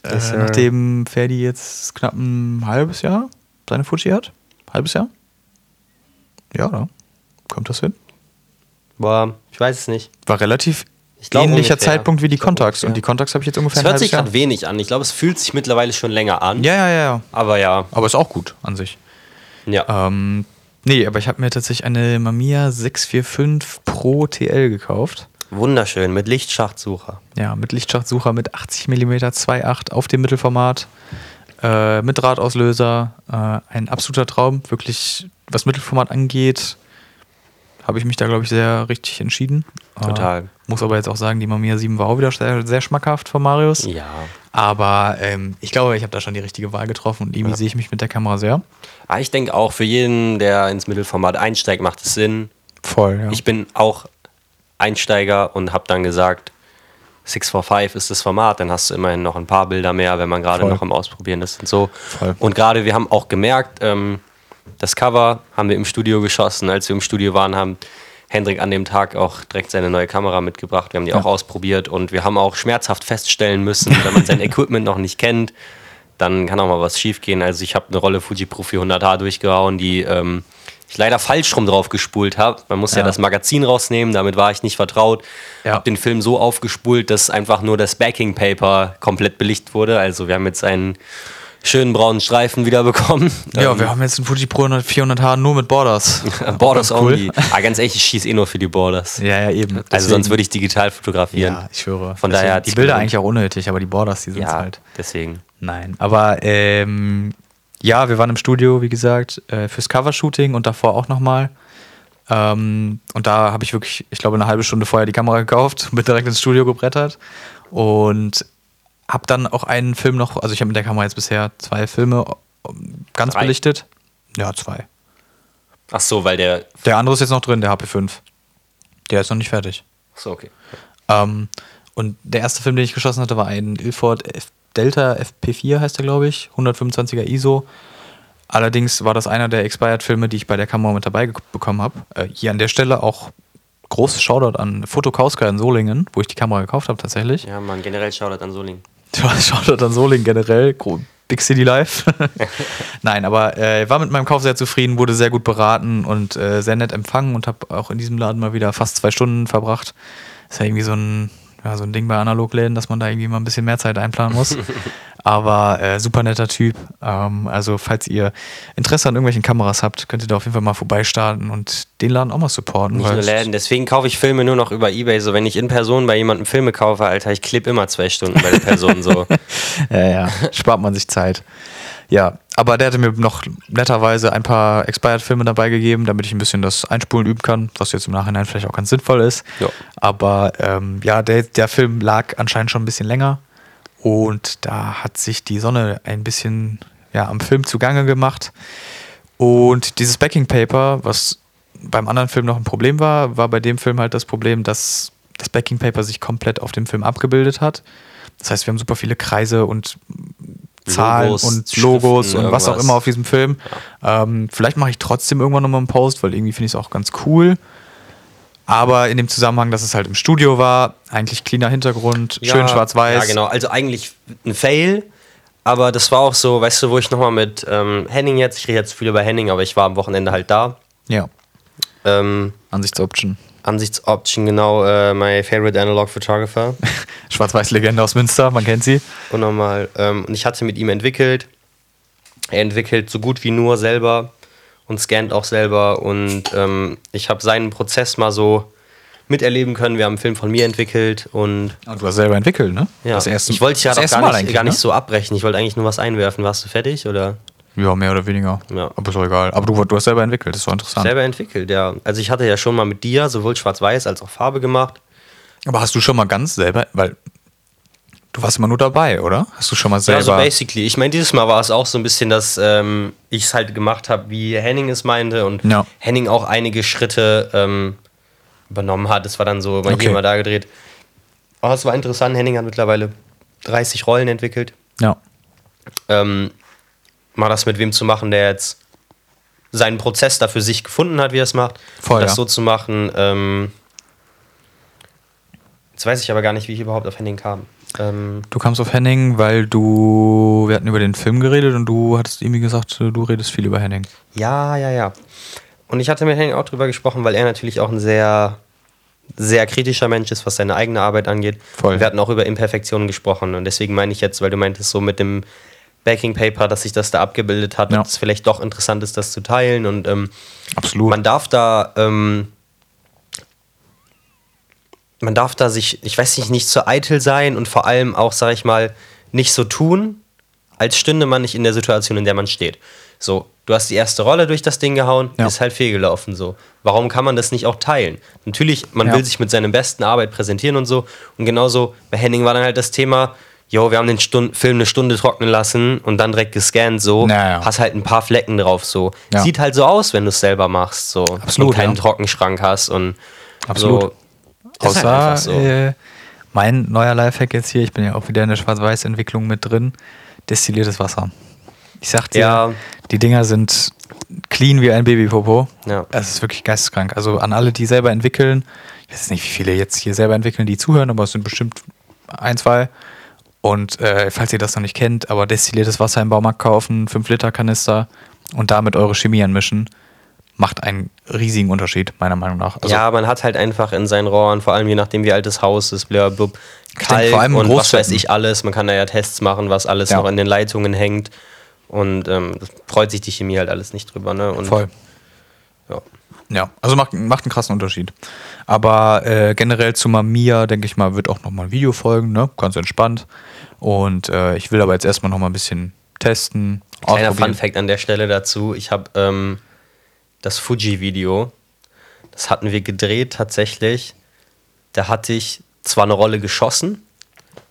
[SPEAKER 2] Yes,
[SPEAKER 1] nachdem Ferdi jetzt knapp ein halbes Jahr seine Fuji hat. Halbes Jahr? Ja, oder? Kommt das hin?
[SPEAKER 2] Boah, ich weiß es nicht.
[SPEAKER 1] War relativ
[SPEAKER 2] glaub
[SPEAKER 1] ähnlicher
[SPEAKER 2] ungefähr.
[SPEAKER 1] Zeitpunkt wie die
[SPEAKER 2] ungefähr.
[SPEAKER 1] Und die Contax habe ich jetzt ungefähr
[SPEAKER 2] Es hört sich gerade wenig an. Ich glaube, es fühlt sich mittlerweile schon länger an.
[SPEAKER 1] Ja, ja, ja.
[SPEAKER 2] Aber ja,
[SPEAKER 1] Aber ist auch gut an sich.
[SPEAKER 2] Ja.
[SPEAKER 1] Ähm, nee, aber ich habe mir tatsächlich eine Mamiya 645 Pro TL gekauft.
[SPEAKER 2] Wunderschön, mit Lichtschachtsucher.
[SPEAKER 1] Ja, mit Lichtschachtsucher mit 80 mm 2.8 auf dem Mittelformat, äh, mit Drahtauslöser. Äh, ein absoluter Traum. Wirklich, was Mittelformat angeht, habe ich mich da, glaube ich, sehr richtig entschieden.
[SPEAKER 2] Total.
[SPEAKER 1] Äh, muss aber jetzt auch sagen, die Mamiya 7 war auch wieder sehr, sehr schmackhaft von Marius.
[SPEAKER 2] Ja.
[SPEAKER 1] Aber ähm, ich glaube, ich habe da schon die richtige Wahl getroffen und irgendwie
[SPEAKER 2] Ja.
[SPEAKER 1] sehe ich mich mit der Kamera sehr.
[SPEAKER 2] Aber ich denke auch, für jeden, der ins Mittelformat einsteigt, macht es Sinn.
[SPEAKER 1] Voll, ja.
[SPEAKER 2] Ich bin auch Einsteiger und habe dann gesagt, 645 ist das Format, dann hast du immerhin noch ein paar Bilder mehr, wenn man gerade noch am Ausprobieren ist und so.
[SPEAKER 1] Voll.
[SPEAKER 2] Und gerade wir haben auch gemerkt, ähm, das Cover haben wir im Studio geschossen. Als wir im Studio waren, haben Hendrik an dem Tag auch direkt seine neue Kamera mitgebracht. Wir haben die
[SPEAKER 1] Ja.
[SPEAKER 2] auch ausprobiert und wir haben auch schmerzhaft feststellen müssen, wenn man sein [laughs] Equipment noch nicht kennt, dann kann auch mal was schiefgehen. Also ich habe eine Rolle Fuji Pro 400H durchgehauen, die ähm, ich leider falsch rum drauf gespult habe. Man muss ja.
[SPEAKER 1] Ja.
[SPEAKER 2] das Magazin rausnehmen, damit war ich nicht vertraut.
[SPEAKER 1] Ja.
[SPEAKER 2] Habe den Film so aufgespult, dass einfach nur das Backing Paper komplett belicht wurde. Also wir haben jetzt einen schönen braunen Streifen wieder bekommen.
[SPEAKER 1] ja,
[SPEAKER 2] Ähm,
[SPEAKER 1] wir haben jetzt einen Fuji Pro 400H nur mit Borders. [laughs]
[SPEAKER 2] Borders
[SPEAKER 1] cool.
[SPEAKER 2] only. Ah, ganz ehrlich, ich schieße eh nur für die Borders.
[SPEAKER 1] Ja, ja, eben.
[SPEAKER 2] Also sonst würde ich digital fotografieren.
[SPEAKER 1] Ja, ich schwöre.
[SPEAKER 2] Von daher
[SPEAKER 1] Deswegen,
[SPEAKER 2] hat's
[SPEAKER 1] die Bilder eigentlich auch unnötig, aber die Borders, die sind
[SPEAKER 2] Ja,
[SPEAKER 1] halt.
[SPEAKER 2] deswegen.
[SPEAKER 1] Nein, aber ähm, ja, wir waren im Studio, wie gesagt, äh, fürs Covershooting und davor auch nochmal. Ähm, und da habe ich wirklich, ich glaube, eine halbe Stunde vorher die Kamera gekauft, [laughs] bin direkt ins Studio gebrettert und habe dann auch einen Film noch, also ich habe mit der Kamera jetzt bisher zwei Filme ganz
[SPEAKER 2] Drei?
[SPEAKER 1] belichtet. Ja, zwei.
[SPEAKER 2] Ach so, weil der.
[SPEAKER 1] Der andere ist jetzt noch drin, der HP5. Der ist noch nicht fertig.
[SPEAKER 2] Ach so, okay.
[SPEAKER 1] Ähm, und der erste Film, den ich geschossen hatte, war ein Ilford F Delta FP4, heißt der, glaube ich. 125er ISO. Allerdings war das einer der Expired-Filme, die ich bei der Kamera mit dabei bekommen habe. Äh, hier an der Stelle auch großes Shoutout an Foto Kauska in Solingen, wo ich die Kamera gekauft habe tatsächlich.
[SPEAKER 2] Ja, man, generell Shoutout an Soling. [laughs]
[SPEAKER 1] Ja, Shoutout an Solingen generell. Big City Life. [laughs] Nein, aber äh, war mit meinem Kauf sehr zufrieden, wurde sehr gut beraten und äh, sehr nett empfangen und habe auch in diesem Laden mal wieder fast zwei Stunden verbracht. Ist ja irgendwie so ein, ja, so ein Ding bei Analogläden, dass man da irgendwie mal ein bisschen mehr Zeit einplanen muss. [laughs] aber äh, super netter Typ. Ähm, also falls ihr Interesse an irgendwelchen Kameras habt, könnt ihr da auf jeden Fall mal vorbeistarten und den Laden auch mal supporten.
[SPEAKER 2] Nicht nur Läden. Deswegen kaufe ich Filme nur noch über Ebay. So, wenn ich in Person bei jemandem Filme kaufe, Alter, ich klipp immer zwei Stunden bei der Person so. [laughs]
[SPEAKER 1] Ja, ja, spart man sich Zeit. Ja, aber der hatte mir noch netterweise ein paar Expired-Filme dabei gegeben, damit ich ein bisschen das Einspulen üben kann, was jetzt im Nachhinein vielleicht auch ganz sinnvoll ist.
[SPEAKER 2] Ja.
[SPEAKER 1] Aber ähm, ja, der, der Film lag anscheinend schon ein bisschen länger und da hat sich die Sonne ein bisschen ja, am Film zugange gemacht. Und dieses Backing Paper, was beim anderen Film noch ein Problem war, war bei dem Film halt das Problem, dass das Backing Paper sich komplett auf dem Film abgebildet hat. Das heißt, wir haben super viele Kreise und Zahlen
[SPEAKER 2] Logos,
[SPEAKER 1] und Logos
[SPEAKER 2] Schriften,
[SPEAKER 1] und was auch
[SPEAKER 2] irgendwas.
[SPEAKER 1] immer auf diesem Film. Ähm, vielleicht mache ich trotzdem irgendwann nochmal einen Post, weil irgendwie finde ich es auch ganz cool. Aber in dem Zusammenhang, dass es halt im Studio war, eigentlich cleaner Hintergrund, schön schwarz-weiß.
[SPEAKER 2] Ja, genau. Also eigentlich ein Fail. Aber das war auch so, weißt du, wo ich nochmal mit ähm, Henning jetzt, ich rede jetzt viel über Henning, aber ich war am Wochenende halt da.
[SPEAKER 1] Ja,
[SPEAKER 2] Ähm,
[SPEAKER 1] Ansichtsoption.
[SPEAKER 2] Ansichtsoption, genau, äh, my favorite analog photographer. [laughs]
[SPEAKER 1] Schwarz-Weiß-Legende aus Münster, man kennt sie.
[SPEAKER 2] Unnormal. Ähm, und ich hatte mit ihm entwickelt. Er entwickelt so gut wie nur selber und scannt auch selber. Und ähm, ich habe seinen Prozess mal so miterleben können. Wir haben einen Film von mir entwickelt und
[SPEAKER 1] Ah, du hast selber entwickelt, ne?
[SPEAKER 2] ja,
[SPEAKER 1] Das erste,
[SPEAKER 2] ich wollte dich ja doch gar nicht, gar nicht
[SPEAKER 1] ne?
[SPEAKER 2] so abbrechen. Ich wollte eigentlich nur was einwerfen. Warst du fertig oder?
[SPEAKER 1] Ja, mehr oder weniger.
[SPEAKER 2] Ja.
[SPEAKER 1] Aber ist doch egal. Aber du, du hast selber entwickelt, das doch interessant.
[SPEAKER 2] Selber entwickelt, ja. Also ich hatte ja schon mal mit dir sowohl Schwarz-Weiß als auch Farbe gemacht.
[SPEAKER 1] Aber hast du schon mal ganz selber, weil du warst immer nur dabei, oder? Hast du schon mal
[SPEAKER 2] Ja,
[SPEAKER 1] selber.
[SPEAKER 2] so basically. Ich meine, dieses Mal war es auch so ein bisschen, dass ähm, ich es halt gemacht habe, wie Henning es meinte und
[SPEAKER 1] Ja.
[SPEAKER 2] Henning auch einige Schritte ähm, übernommen hat. Es war dann so mal
[SPEAKER 1] Okay.
[SPEAKER 2] hier, mal da gedreht. Aber es war interessant. Henning hat mittlerweile 30 Rollen entwickelt.
[SPEAKER 1] ja.
[SPEAKER 2] Ähm, mal das mit wem zu machen, der jetzt seinen Prozess da für sich gefunden hat, wie er es macht.
[SPEAKER 1] Voll,
[SPEAKER 2] das
[SPEAKER 1] ja.
[SPEAKER 2] so zu machen. Ähm, jetzt weiß ich aber gar nicht, wie ich überhaupt auf Henning kam. Ähm,
[SPEAKER 1] Du kamst auf Henning, weil du. Wir hatten über den Film geredet und du hattest irgendwie gesagt, du redest viel über Henning.
[SPEAKER 2] Ja, ja, ja. Und ich hatte mit Henning auch drüber gesprochen, weil er natürlich auch ein sehr, sehr kritischer Mensch ist, was seine eigene Arbeit angeht.
[SPEAKER 1] Voll.
[SPEAKER 2] Wir hatten auch über Imperfektionen gesprochen und deswegen meine ich jetzt, weil du meintest, so mit dem Backing Paper, dass sich das da abgebildet hat,
[SPEAKER 1] Ja.
[SPEAKER 2] dass es vielleicht doch interessant ist, das zu teilen und ähm,
[SPEAKER 1] Absolut.
[SPEAKER 2] man darf da, ähm, man darf da sich, ich weiß nicht, nicht zu eitel sein und vor allem auch, sag ich mal, nicht so tun, als stünde man nicht in der Situation, in der man steht. So, du hast die erste Rolle durch das Ding gehauen,
[SPEAKER 1] Ja.
[SPEAKER 2] ist halt fehlgelaufen so. Warum kann man das nicht auch teilen? Natürlich, man
[SPEAKER 1] Ja.
[SPEAKER 2] will sich mit seiner besten Arbeit präsentieren und so. Und genauso bei Henning war dann halt das Thema, jo, wir haben den Stund Film eine Stunde trocknen lassen und dann direkt gescannt so.
[SPEAKER 1] Ja, ja.
[SPEAKER 2] Hast halt ein paar Flecken drauf so.
[SPEAKER 1] Ja.
[SPEAKER 2] Sieht halt so aus, wenn du es selber machst so.
[SPEAKER 1] Absolut,
[SPEAKER 2] Und keinen. Trockenschrank hast und
[SPEAKER 1] Absolut.
[SPEAKER 2] so. Halt
[SPEAKER 1] Außer
[SPEAKER 2] einfach so.
[SPEAKER 1] äh, mein neuer Lifehack jetzt hier, ich bin ja auch wieder in der Schwarz-Weiß-Entwicklung mit drin, destilliertes Wasser. Ich sag dir,
[SPEAKER 2] Ja.
[SPEAKER 1] die Dinger sind clean wie ein Babypopo.
[SPEAKER 2] Ja.
[SPEAKER 1] Es ist wirklich geisteskrank. Also an alle, die selber entwickeln, ich weiß nicht, wie viele jetzt hier selber entwickeln, die zuhören, aber es sind bestimmt ein, zwei. Und äh, falls ihr das noch nicht kennt, aber destilliertes Wasser im Baumarkt kaufen, 5 Liter Kanister und damit eure Chemie anmischen, macht einen riesigen Unterschied, meiner Meinung nach. Also,
[SPEAKER 2] ja, man hat halt einfach in seinen Rohren, vor allem je nachdem wie alt das Haus ist, blablabla,
[SPEAKER 1] denke,
[SPEAKER 2] Kalk
[SPEAKER 1] vor allem in
[SPEAKER 2] und was weiß ich alles. Man kann da ja Tests machen, was alles
[SPEAKER 1] Ja.
[SPEAKER 2] noch in den Leitungen hängt. Und ähm, freut sich die Chemie halt alles nicht drüber. Ne? Und,
[SPEAKER 1] voll.
[SPEAKER 2] Ja.
[SPEAKER 1] Ja, also macht, macht einen krassen Unterschied. Aber äh, generell zu Mamiya, denke ich mal, wird auch nochmal ein Video folgen, ne? Ganz entspannt. Und äh, ich will aber jetzt erstmal nochmal ein bisschen testen.
[SPEAKER 2] Kleiner. Fun Fact an der Stelle dazu. Ich habe ähm, das Fuji-Video, das hatten wir gedreht tatsächlich. Da hatte ich zwar eine Rolle geschossen,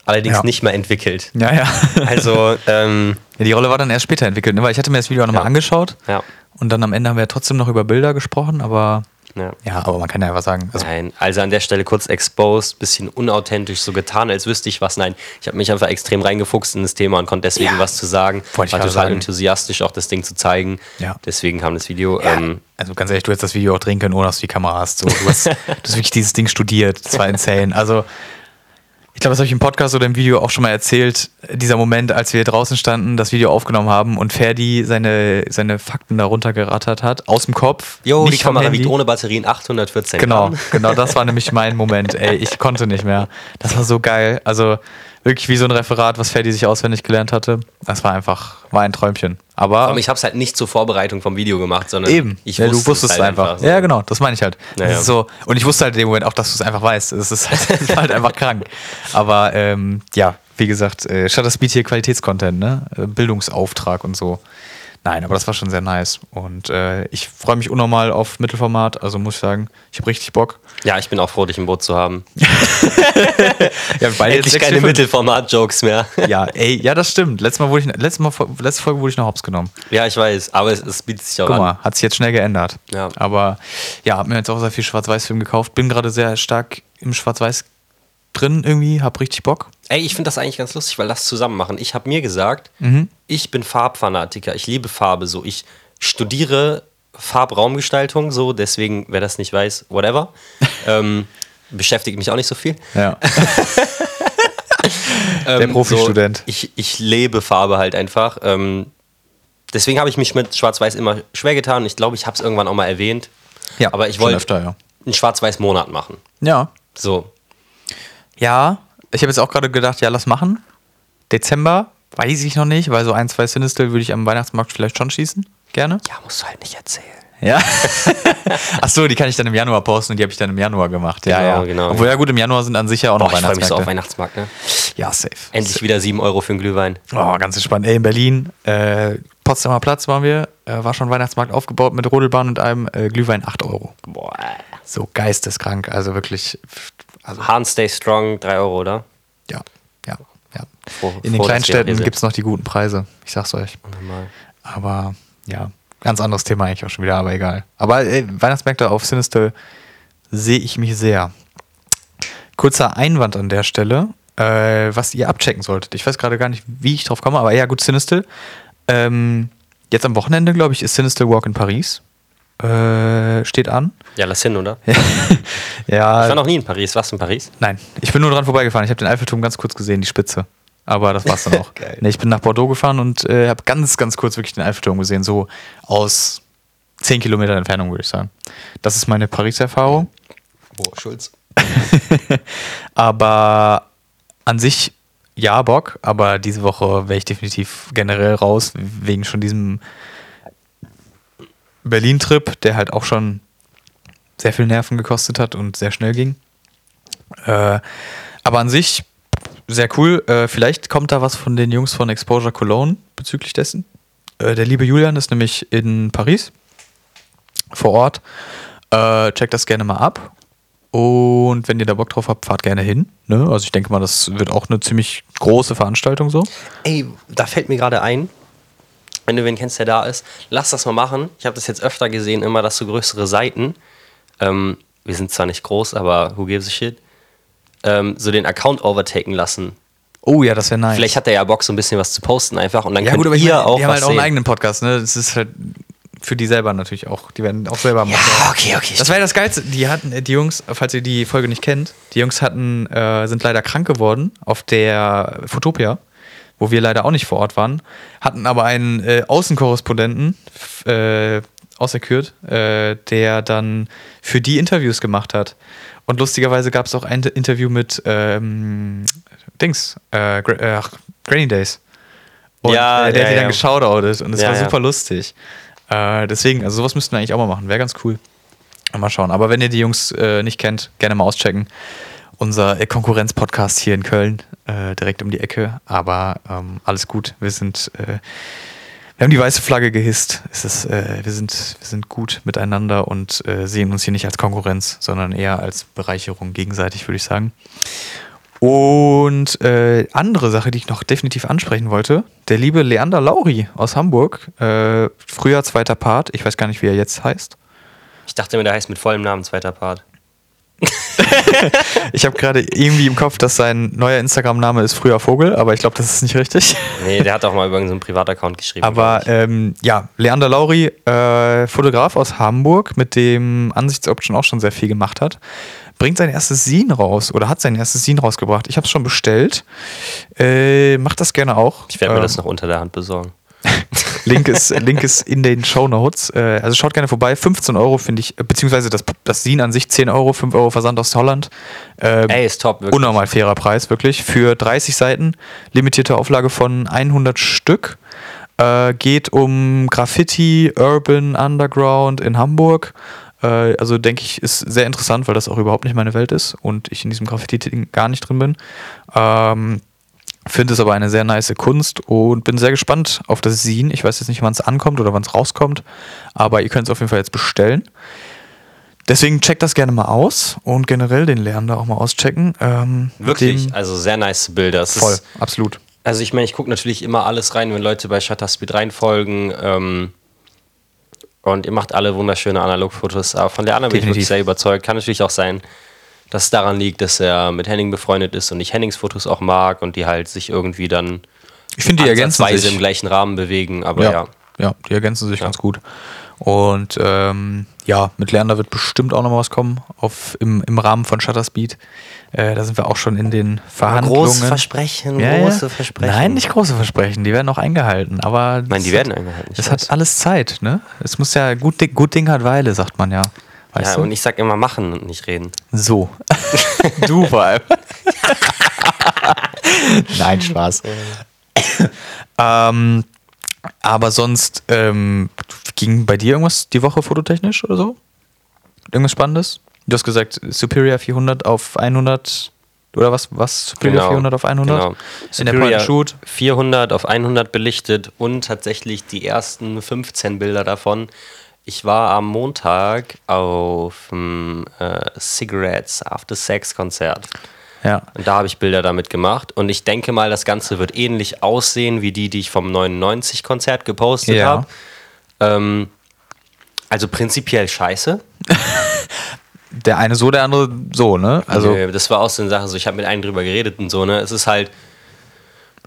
[SPEAKER 2] allerdings
[SPEAKER 1] Ja.
[SPEAKER 2] nicht mehr entwickelt.
[SPEAKER 1] Ja, ja.
[SPEAKER 2] Also, ähm,
[SPEAKER 1] ja. Die Rolle war dann erst später entwickelt, ne? weil ich hatte mir das Video auch nochmal
[SPEAKER 2] Ja.
[SPEAKER 1] angeschaut.
[SPEAKER 2] ja.
[SPEAKER 1] Und dann am Ende haben wir trotzdem noch über Bilder gesprochen, aber
[SPEAKER 2] ja.
[SPEAKER 1] ja, aber man kann ja was sagen. Also,
[SPEAKER 2] Nein, also an der Stelle kurz exposed, bisschen unauthentisch, so getan, als wüsste ich was. Nein, ich habe mich einfach extrem reingefuchst in das Thema und konnte deswegen
[SPEAKER 1] Ja.
[SPEAKER 2] was zu sagen.
[SPEAKER 1] Wollte ich
[SPEAKER 2] War total
[SPEAKER 1] sagen.
[SPEAKER 2] enthusiastisch, auch das Ding zu zeigen.
[SPEAKER 1] Ja.
[SPEAKER 2] Deswegen kam das Video.
[SPEAKER 1] ja,
[SPEAKER 2] Ähm,
[SPEAKER 1] also ganz ehrlich, du hättest das Video auch drehen können, ohne dass du die Kamera hast. So, du, hast, [laughs] du hast wirklich dieses Ding studiert. Das war insane. Also Ich glaube, das habe ich im Podcast oder im Video auch schon mal erzählt. Dieser Moment, als wir draußen standen, das Video aufgenommen haben und Ferdi seine, seine Fakten da runtergerattert hat, aus dem Kopf.
[SPEAKER 2] Jo,
[SPEAKER 1] nicht
[SPEAKER 2] die Kamera wiegt ohne Batterien 814
[SPEAKER 1] Genau,
[SPEAKER 2] Gramm.
[SPEAKER 1] genau, das war nämlich mein Moment. Ey, ich konnte nicht mehr. Das war so geil. Also wirklich wie so ein Referat, was Ferdi sich auswendig gelernt hatte. Das war einfach, war ein Träumchen. Aber
[SPEAKER 2] Aber ich habe es halt nicht zur Vorbereitung vom Video gemacht, sondern
[SPEAKER 1] eben,
[SPEAKER 2] ich
[SPEAKER 1] ja,
[SPEAKER 2] wusste
[SPEAKER 1] du wusstest
[SPEAKER 2] es halt
[SPEAKER 1] einfach.
[SPEAKER 2] so.
[SPEAKER 1] Ja, genau, das meine ich halt.
[SPEAKER 2] Ja,
[SPEAKER 1] Das
[SPEAKER 2] ja.
[SPEAKER 1] ist so, und ich wusste halt in dem Moment auch, dass du es einfach weißt. Es ist halt, [laughs] war halt einfach krank. Aber ähm, ja, wie gesagt, äh, Shutter Speed hier Qualitätscontent, ne? Äh, Bildungsauftrag und so. Nein, aber das war schon sehr nice. Und äh, ich freue mich unnormal auf Mittelformat. Also muss ich sagen, ich habe richtig Bock.
[SPEAKER 2] Ja, ich bin auch froh, dich im Boot zu haben. [laughs]
[SPEAKER 1] Ja, beide
[SPEAKER 2] Endlich
[SPEAKER 1] jetzt
[SPEAKER 2] keine
[SPEAKER 1] 6,45.
[SPEAKER 2] Mittelformat-Jokes mehr.
[SPEAKER 1] Ja, ey, ja, das stimmt. Letztes Mal wurde ich, letztes Mal, letzte Folge wurde ich noch hops genommen.
[SPEAKER 2] ja, ich weiß, aber es, es bietet sich auch
[SPEAKER 1] Guck
[SPEAKER 2] an.
[SPEAKER 1] mal, hat sich jetzt schnell geändert.
[SPEAKER 2] Ja.
[SPEAKER 1] Aber ja, hab mir jetzt auch sehr viel Schwarz-Weiß-Film gekauft. Bin gerade sehr stark im Schwarz-Weiß drin irgendwie, hab richtig Bock.
[SPEAKER 2] Ey, ich finde das eigentlich ganz lustig, weil das zusammen machen. Ich habe mir gesagt,
[SPEAKER 1] Mhm.
[SPEAKER 2] ich bin Farbfanatiker, ich liebe Farbe so. Ich studiere Farbraumgestaltung so, deswegen, wer das nicht weiß, whatever. [laughs] ähm, beschäftigt mich auch nicht so viel.
[SPEAKER 1] Ja. [laughs]
[SPEAKER 2] Ähm,
[SPEAKER 1] Der Profistudent.
[SPEAKER 2] So, ich, ich lebe Farbe halt einfach. Ähm, deswegen habe ich mich mit Schwarz-Weiß immer schwer getan. Ich glaube, ich habe es irgendwann auch mal erwähnt.
[SPEAKER 1] ja,
[SPEAKER 2] aber ich wollte
[SPEAKER 1] öfter, ja.
[SPEAKER 2] einen Schwarz-Weiß-Monat machen.
[SPEAKER 1] Ja.
[SPEAKER 2] So.
[SPEAKER 1] Ja, ich habe jetzt auch gerade gedacht, ja, lass machen. Dezember, weiß ich noch nicht, weil so ein, zwei Sinistel würde ich am Weihnachtsmarkt vielleicht schon schießen. Gerne.
[SPEAKER 2] Ja, musst du halt nicht erzählen.
[SPEAKER 1] Ja. [laughs] Ach so, die kann ich dann im Januar posten und die habe ich dann im Januar gemacht. Ja,
[SPEAKER 2] Genau,
[SPEAKER 1] ja.
[SPEAKER 2] genau.
[SPEAKER 1] Obwohl, ja gut, im Januar sind an sich ja auch noch
[SPEAKER 2] Boah, ich freue mich so auf
[SPEAKER 1] Weihnachtsmärkte.
[SPEAKER 2] Weihnachtsmarkt, ne?
[SPEAKER 1] ja, safe.
[SPEAKER 2] Endlich wieder 7 Euro für einen Glühwein.
[SPEAKER 1] Oh, ganz entspannt. Ey, in Berlin, äh, Potsdamer Platz waren wir, äh, war schon Weihnachtsmarkt aufgebaut mit Rodelbahn und einem äh, Glühwein 8 Euro.
[SPEAKER 2] Boah.
[SPEAKER 1] So geisteskrank, also wirklich, also
[SPEAKER 2] Hahn Stay Strong, 3 Euro, oder?
[SPEAKER 1] ja, ja, ja.
[SPEAKER 2] Froh-
[SPEAKER 1] In den Kleinstädten gibt es noch die guten Preise, ich sag's euch.
[SPEAKER 2] Normal.
[SPEAKER 1] Aber ja, ganz anderes Thema eigentlich auch schon wieder, aber egal. Aber äh, Weihnachtsmärkte auf Sinister sehe ich mich sehr. Kurzer Einwand an der Stelle, äh, was ihr abchecken solltet. Ich weiß gerade gar nicht, wie ich drauf komme, aber ja, gut, Sinister. Ähm, jetzt am Wochenende, glaube ich, ist Sinister Walk in Paris. Äh, steht an.
[SPEAKER 2] Ja, lass hin, oder? [laughs]
[SPEAKER 1] ja,
[SPEAKER 2] Ich war noch nie in Paris. Warst du in Paris?
[SPEAKER 1] Nein, ich bin nur dran vorbeigefahren. Ich habe den Eiffelturm ganz kurz gesehen, die Spitze. Aber das war's dann auch. [laughs] Nee, ich bin nach Bordeaux gefahren und äh, habe ganz, ganz kurz wirklich den Eiffelturm gesehen, so aus 10 Kilometer Entfernung, würde ich sagen. Das ist meine Paris-Erfahrung.
[SPEAKER 2] Boah, Schulz. [laughs]
[SPEAKER 1] Aber an sich ja, Bock, aber diese Woche wäre ich definitiv generell raus, wegen schon diesem Berlin-Trip, der halt auch schon sehr viel Nerven gekostet hat und sehr schnell ging. Äh, aber an sich sehr cool. Äh, vielleicht kommt da was von den Jungs von Exposure Cologne bezüglich dessen. Äh, der liebe Julian ist nämlich in Paris vor Ort. Äh, checkt das gerne mal ab. Und wenn ihr da Bock drauf habt, fahrt gerne hin. Ne? Also ich denke mal, das wird auch eine ziemlich große Veranstaltung so.
[SPEAKER 2] Ey, da fällt mir gerade ein, wenn du wen kennst, der da ist, lass das mal machen. Ich habe das jetzt öfter gesehen, immer, dass so größere Seiten, ähm, wir sind zwar nicht groß, aber who gives a shit, ähm, so den Account overtaken lassen.
[SPEAKER 1] Oh ja, das wäre nice.
[SPEAKER 2] Vielleicht hat der ja Bock, so ein bisschen was zu posten einfach und dann
[SPEAKER 1] ja
[SPEAKER 2] könnt
[SPEAKER 1] gut, aber
[SPEAKER 2] ihr
[SPEAKER 1] meine,
[SPEAKER 2] auch
[SPEAKER 1] die haben halt auch einen
[SPEAKER 2] sehen.
[SPEAKER 1] eigenen Podcast. Ne? Das ist halt für die selber natürlich auch. Die werden auch selber machen.
[SPEAKER 2] Ja, okay, okay.
[SPEAKER 1] Das war ja das Geilste. Die hatten, die Jungs, falls ihr die Folge nicht kennt, die Jungs hatten, äh, sind leider krank geworden auf der Fotopia, wo wir leider auch nicht vor Ort waren, hatten aber einen äh, Außenkorrespondenten äh, auserkürt, äh, der dann für die Interviews gemacht hat. Und lustigerweise gab es auch ein Interview mit ähm, Dings, äh, Gra äh, Granny Days. Und
[SPEAKER 2] Ja,
[SPEAKER 1] äh, der
[SPEAKER 2] ja,
[SPEAKER 1] hat die dann
[SPEAKER 2] ja.
[SPEAKER 1] geschaudoutet und es
[SPEAKER 2] Ja,
[SPEAKER 1] war super lustig. Äh, deswegen, also sowas müssten wir eigentlich auch mal machen. Wäre ganz cool. Mal schauen. Aber wenn ihr die Jungs nicht kennt, gerne mal auschecken. Unser äh, Konkurrenz-Podcast hier in Köln, äh, direkt um die Ecke. Aber ähm, alles gut. Wir sind, äh, wir haben die weiße Flagge gehisst. Es ist, äh, wir, sind, wir sind gut miteinander und äh, sehen uns hier nicht als Konkurrenz, sondern eher als Bereicherung gegenseitig, würde ich sagen. Und äh, andere Sache, die ich noch definitiv ansprechen wollte, der liebe Leander Lauri aus Hamburg, früher zweiter Part, ich weiß gar nicht, wie er jetzt heißt.
[SPEAKER 2] Ich dachte mir, der heißt mit vollem Namen zweiter Part. [laughs]
[SPEAKER 1] Ich habe gerade irgendwie im Kopf, dass sein neuer Instagram-Name ist früher Vogel, aber ich glaube, das ist nicht richtig. [laughs]
[SPEAKER 2] Nee, der hat auch mal über so einen Privataccount geschrieben.
[SPEAKER 1] Aber ähm, ja, Leander Lauri, äh, Fotograf aus Hamburg, mit dem Ansichtsoption auch schon sehr viel gemacht hat, bringt sein erstes Scene raus oder hat sein erstes Scene rausgebracht. Ich habe es schon bestellt. Äh, macht das gerne auch.
[SPEAKER 2] ich. Ich werde mir
[SPEAKER 1] Ähm,
[SPEAKER 2] das noch unter der Hand besorgen.
[SPEAKER 1] Link ist, Link ist in den Show Notes. Äh, also schaut gerne vorbei. 15 Euro finde ich, äh, beziehungsweise das, das Scene an sich 10 Euro, 5 Euro Versand aus Holland. Ähm,
[SPEAKER 2] Ey, ist top, wirklich.
[SPEAKER 1] Unnormal fairer Preis, wirklich. Für 30 Seiten, limitierte Auflage von 100 Stück. Äh, geht um Graffiti, Urban, Underground in Hamburg. Äh, also denke ich, ist sehr interessant, weil das auch überhaupt nicht meine Welt ist und ich in diesem Graffiti-Ding gar nicht drin bin. Ähm, Finde es aber eine sehr nice Kunst und bin sehr gespannt auf das Scene. Ich weiß jetzt nicht, wann es ankommt oder wann es rauskommt, aber ihr könnt es auf jeden Fall jetzt bestellen. Deswegen checkt das gerne mal aus und generell den Lerner auch mal auschecken. Ähm,
[SPEAKER 2] Wirklich,
[SPEAKER 1] dem-
[SPEAKER 2] also sehr nice Bilder. Es
[SPEAKER 1] voll,
[SPEAKER 2] Ist,
[SPEAKER 1] absolut.
[SPEAKER 2] also ich meine, ich gucke natürlich immer alles rein, wenn Leute bei Shutterspeed reinfolgen. Ähm, und ihr macht alle wunderschöne Analogfotos. Aber von der anderen bin ich wirklich sehr überzeugt. Kann natürlich auch sein, dass es daran liegt, dass er mit Henning befreundet ist und ich Hennings Fotos auch mag und die halt sich irgendwie dann
[SPEAKER 1] Ich finde, die ergänzen sich.
[SPEAKER 2] im gleichen Rahmen bewegen. Aber
[SPEAKER 1] ja,
[SPEAKER 2] ja.
[SPEAKER 1] ja. die ergänzen sich
[SPEAKER 2] Ja.
[SPEAKER 1] ganz gut. Und ähm, ja, mit Lerner wird bestimmt auch noch mal was kommen auf, im, im Rahmen von Shutterspeed. Äh, da sind wir auch schon in den Verhandlungen.
[SPEAKER 2] Große Versprechen,
[SPEAKER 1] Ja,
[SPEAKER 2] große
[SPEAKER 1] ja.
[SPEAKER 2] Versprechen.
[SPEAKER 1] Nein, nicht große Versprechen, die werden auch eingehalten. Aber
[SPEAKER 2] Nein, die werden
[SPEAKER 1] hat,
[SPEAKER 2] eingehalten.
[SPEAKER 1] Es hat alles Zeit, ne? Es muss ja gut, Ding- gut Ding hat Weile, sagt man ja. Weißt
[SPEAKER 2] ja,
[SPEAKER 1] du?
[SPEAKER 2] und ich sag immer machen und nicht reden.
[SPEAKER 1] So. [laughs] du vor allem. [laughs] Nein, Spaß. [laughs] ähm, aber sonst ähm, ging bei dir irgendwas die Woche fototechnisch oder so? Irgendwas Spannendes? Du hast gesagt, Superior 400 auf 100 oder was? Was? Superior 400 auf 100?
[SPEAKER 2] Genau. Superior
[SPEAKER 1] Shoot.
[SPEAKER 2] 400 auf 100 belichtet und tatsächlich die ersten 15 Bilder davon. Ich war am Montag auf dem äh, Cigarettes After Sex Konzert.
[SPEAKER 1] Ja.
[SPEAKER 2] Und da habe ich Bilder damit gemacht. Und ich denke mal, das Ganze wird ähnlich aussehen wie die, die ich vom 99-Konzert gepostet
[SPEAKER 1] Ja.
[SPEAKER 2] habe. Ähm, also prinzipiell scheiße. [laughs]
[SPEAKER 1] Der eine so, der andere so, ne? Also,
[SPEAKER 2] Nö, das war auch so eine Sache, so ich habe mit einem drüber geredet und so, ne? Es ist halt,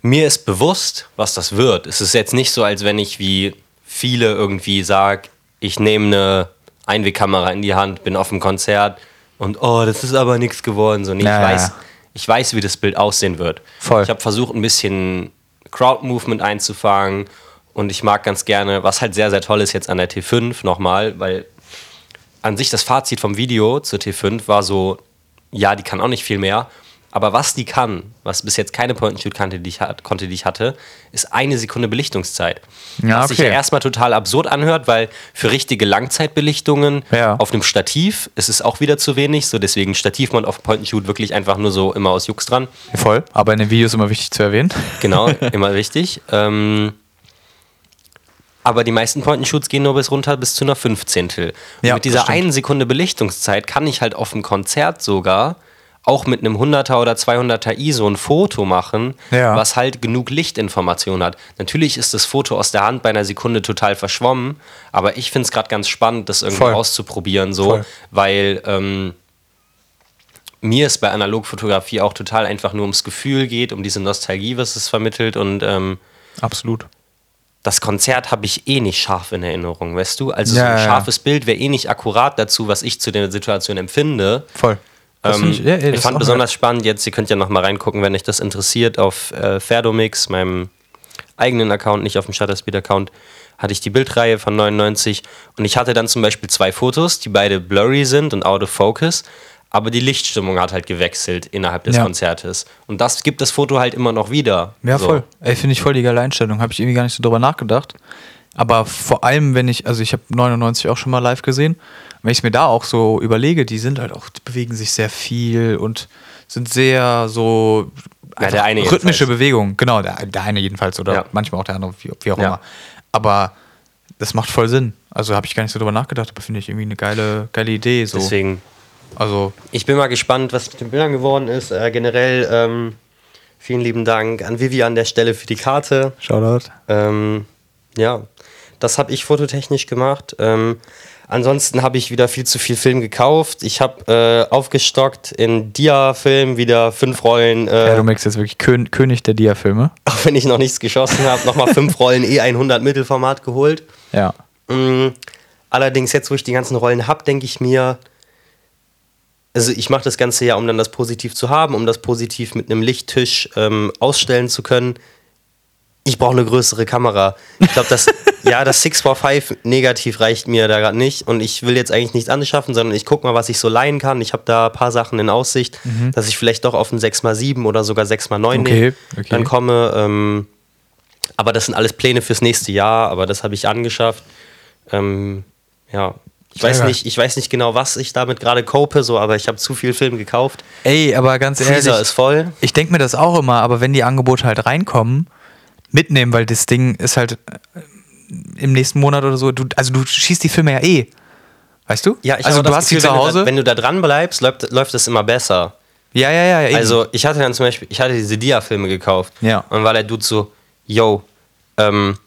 [SPEAKER 2] mir ist bewusst, was das wird. Es ist jetzt nicht so, als wenn ich wie viele irgendwie sage, ich nehme eine Einwegkamera in die Hand, bin auf dem Konzert und oh, das ist aber nichts geworden. So, nee,
[SPEAKER 1] Ja,
[SPEAKER 2] ich, weiß, ich weiß, wie das Bild aussehen wird.
[SPEAKER 1] Voll.
[SPEAKER 2] Ich habe versucht, ein bisschen Crowd-Movement einzufangen und ich mag ganz gerne, was halt sehr, sehr toll ist jetzt an der T5 nochmal, weil an sich das Fazit vom Video zur T5 war so, ja, die kann auch nicht viel mehr. Aber was die kann, was bis jetzt keine Point-and-Shoot kannte, die ich hat, konnte, die ich hatte, ist eine Sekunde Belichtungszeit.
[SPEAKER 1] Ja,
[SPEAKER 2] was sich
[SPEAKER 1] okay.
[SPEAKER 2] ja erstmal total absurd anhört, weil für richtige Langzeitbelichtungen
[SPEAKER 1] Ja.
[SPEAKER 2] auf einem Stativ ist es auch wieder zu wenig. So deswegen Stativmount auf Point-and-Shoot wirklich einfach nur so immer aus Jux dran.
[SPEAKER 1] voll. Aber in den Videos immer wichtig zu erwähnen.
[SPEAKER 2] Genau, [laughs] immer wichtig. Ähm, aber die meisten Point-and-Shoots gehen nur bis runter bis zu einer Fünfzehntel. Und
[SPEAKER 1] Ja,
[SPEAKER 2] mit dieser einen Sekunde Belichtungszeit kann ich halt auf dem Konzert sogar auch mit einem 100er oder 200er ISO ein Foto machen,
[SPEAKER 1] Ja.
[SPEAKER 2] was halt genug Lichtinformation hat. Natürlich ist das Foto aus der Hand bei einer Sekunde total verschwommen, aber ich finde es gerade ganz spannend, das irgendwie
[SPEAKER 1] Voll.
[SPEAKER 2] auszuprobieren, so,
[SPEAKER 1] Voll.
[SPEAKER 2] weil ähm, mir es bei Analogfotografie auch total einfach nur ums Gefühl geht, um diese Nostalgie, was es vermittelt und ähm,
[SPEAKER 1] Absolut.
[SPEAKER 2] das Konzert habe ich eh nicht scharf in Erinnerung, weißt du? Also so
[SPEAKER 1] Ja,
[SPEAKER 2] ein
[SPEAKER 1] ja, ja.
[SPEAKER 2] scharfes Bild wäre eh nicht akkurat dazu, was ich zu der Situation empfinde.
[SPEAKER 1] Voll.
[SPEAKER 2] Ähm,
[SPEAKER 1] find ja, das
[SPEAKER 2] ich fand besonders spannend jetzt, ihr könnt ja noch mal reingucken, wenn euch das interessiert, auf äh, Ferdomix, meinem eigenen Account, nicht auf dem Shutterspeed-Account, hatte ich die Bildreihe von 99 und ich hatte dann zum Beispiel zwei Fotos, die beide blurry sind und out of focus, aber die Lichtstimmung hat halt gewechselt innerhalb des
[SPEAKER 1] Ja.
[SPEAKER 2] Konzertes. Und das gibt das Foto halt immer noch wieder.
[SPEAKER 1] Ja,
[SPEAKER 2] So.
[SPEAKER 1] voll. Ey, finde ich voll die geile Einstellung. Habe ich irgendwie gar nicht so drüber nachgedacht. Aber vor allem, wenn ich, also ich habe 99 auch schon mal live gesehen, wenn ich es mir da auch so überlege, die sind halt auch, die bewegen sich sehr viel und sind sehr so
[SPEAKER 2] Ja, der eine
[SPEAKER 1] rhythmische. Bewegungen. Genau, der, der eine jedenfalls oder
[SPEAKER 2] Ja.
[SPEAKER 1] manchmal auch der andere, wie, wie auch
[SPEAKER 2] Ja.
[SPEAKER 1] immer. Aber das macht voll Sinn. Also habe ich gar nicht so drüber nachgedacht, aber finde ich irgendwie eine geile, geile Idee. So.
[SPEAKER 2] Deswegen
[SPEAKER 1] Also
[SPEAKER 2] Ich bin mal gespannt, was mit den Bildern geworden ist. Äh, generell ähm, vielen lieben Dank an Vivi an der Stelle für die Karte.
[SPEAKER 1] Shoutout.
[SPEAKER 2] Ähm, ja, das habe ich fototechnisch gemacht. Ähm, Ansonsten habe ich wieder viel zu viel Film gekauft. Ich habe äh, aufgestockt in Dia-Film wieder fünf Rollen. Äh,
[SPEAKER 1] Ja, du merkst jetzt wirklich Kön König der Dia-Filme. [laughs]
[SPEAKER 2] auch wenn ich noch nichts geschossen habe, nochmal fünf Rollen E100 Mittelformat geholt.
[SPEAKER 1] Ja.
[SPEAKER 2] Mm, Allerdings jetzt, wo ich die ganzen Rollen habe, denke ich mir, also ich mache das Ganze ja, um dann das positiv zu haben, um das positiv mit einem Lichttisch ähm, ausstellen zu können. Ich brauche eine größere Kamera. Ich glaube, das, [laughs] ja, das 6x5 negativ reicht mir da gerade nicht. Und ich will jetzt eigentlich nichts anschaffen, sondern ich gucke mal, was ich so leihen kann. Ich habe da ein paar Sachen in Aussicht, dass ich vielleicht doch auf ein 6x7 oder sogar 6x9
[SPEAKER 1] Mhm. Okay,
[SPEAKER 2] nehme,
[SPEAKER 1] okay.
[SPEAKER 2] dann komme. Ähm, aber das sind alles Pläne fürs nächste Jahr, aber das habe ich angeschafft. Ähm, ja. Ich weiß, nicht, ich weiß nicht genau, was ich damit gerade cope, so, aber ich habe zu viel Film gekauft.
[SPEAKER 1] Ey, aber ganz
[SPEAKER 2] Freezer
[SPEAKER 1] ehrlich,
[SPEAKER 2] ist voll.
[SPEAKER 1] ich denke mir das auch immer, aber wenn die Angebote halt reinkommen, mitnehmen, weil das Ding ist halt äh, im nächsten Monat oder so, du, also du schießt die Filme ja eh. Weißt du?
[SPEAKER 2] Ja, ich
[SPEAKER 1] also
[SPEAKER 2] habe
[SPEAKER 1] du hast die
[SPEAKER 2] Gefühl,
[SPEAKER 1] zu
[SPEAKER 2] wenn du
[SPEAKER 1] Hause.
[SPEAKER 2] da, wenn du da dran bleibst, läuft, läuft es immer besser.
[SPEAKER 1] ja, ja, ja, eben.
[SPEAKER 2] Also ich hatte dann zum Beispiel, ich hatte diese Dia-Filme gekauft.
[SPEAKER 1] Ja.
[SPEAKER 2] Und dann war der Dude so, yo, ähm,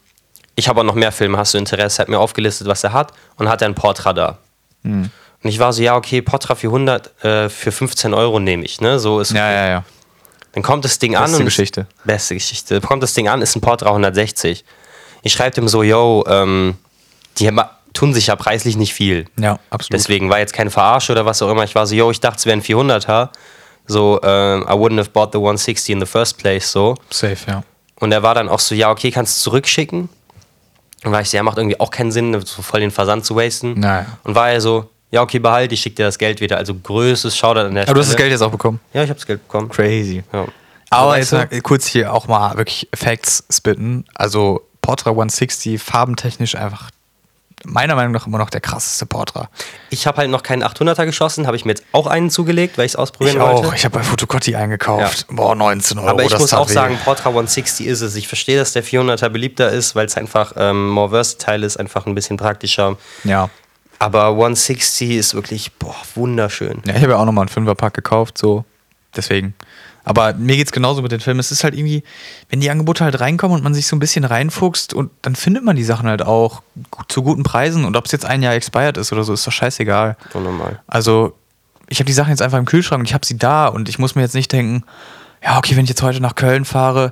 [SPEAKER 2] ich habe auch noch mehr Filme, hast du Interesse? Hat mir aufgelistet, was er hat und hat ein Portra da.
[SPEAKER 1] Hm.
[SPEAKER 2] Und ich war so, ja, okay, Portra für 100, äh, für 15 Euro nehme ich, ne? So ist
[SPEAKER 1] ja, ja, ja.
[SPEAKER 2] Dann kommt das Ding an
[SPEAKER 1] Beste
[SPEAKER 2] und
[SPEAKER 1] Geschichte.
[SPEAKER 2] Beste Geschichte. Kommt das Ding an, ist ein Port 360. Ich schreibe dem so, yo, ähm, die tun sich ja preislich nicht viel.
[SPEAKER 1] Ja, absolut.
[SPEAKER 2] Deswegen war jetzt keine Verarsche oder was auch immer. Ich war so, yo, ich dachte, es wären 400er. So, ähm, I wouldn't have bought the 160 in the first place, so.
[SPEAKER 1] Safe, ja.
[SPEAKER 2] Und er war dann auch so, ja, okay, kannst du zurückschicken? Und war ich so, ja, macht irgendwie auch keinen Sinn, so voll den Versand zu wasten.
[SPEAKER 1] Naja.
[SPEAKER 2] Und war er so, ja, okay, behalt, ich schick dir das Geld wieder. Also größtes Shoutout an der
[SPEAKER 1] Aber du hast das
[SPEAKER 2] Stelle.
[SPEAKER 1] Geld jetzt auch bekommen.
[SPEAKER 2] Ja, ich habe das Geld bekommen.
[SPEAKER 1] Crazy.
[SPEAKER 2] Ja.
[SPEAKER 1] Aber
[SPEAKER 2] So,
[SPEAKER 1] jetzt mal kurz hier auch mal wirklich Facts spitten. Also Portra 160 farbentechnisch einfach meiner Meinung nach immer noch der krasseste Portra.
[SPEAKER 2] Ich habe halt noch keinen 800er geschossen, habe ich mir jetzt auch einen zugelegt, weil ich es ausprobieren
[SPEAKER 1] Ich
[SPEAKER 2] wollte.
[SPEAKER 1] auch. Ich habe bei Fotocotti eingekauft. Boah, 19 Euro.
[SPEAKER 2] Aber ich muss auch
[SPEAKER 1] weh.
[SPEAKER 2] sagen, Portra 160 ist es. Ich verstehe, dass der 400er beliebter ist, weil es einfach ähm, more versatile ist, einfach ein bisschen praktischer.
[SPEAKER 1] Ja.
[SPEAKER 2] Aber 160 ist wirklich, boah, wunderschön.
[SPEAKER 1] Ja, ich habe ja auch nochmal einen Fünferpack gekauft, so. Deswegen. Aber mir geht's genauso mit den Filmen. Es ist halt irgendwie, wenn die Angebote halt reinkommen und man sich so ein bisschen reinfuchst und dann findet man die Sachen halt auch zu guten Preisen. Und ob es jetzt ein Jahr expired ist oder so, ist doch scheißegal.
[SPEAKER 2] So normal.
[SPEAKER 1] Also, ich habe die Sachen jetzt einfach im Kühlschrank und ich habe sie da und ich muss mir jetzt nicht denken, ja, okay, wenn ich jetzt heute nach Köln fahre,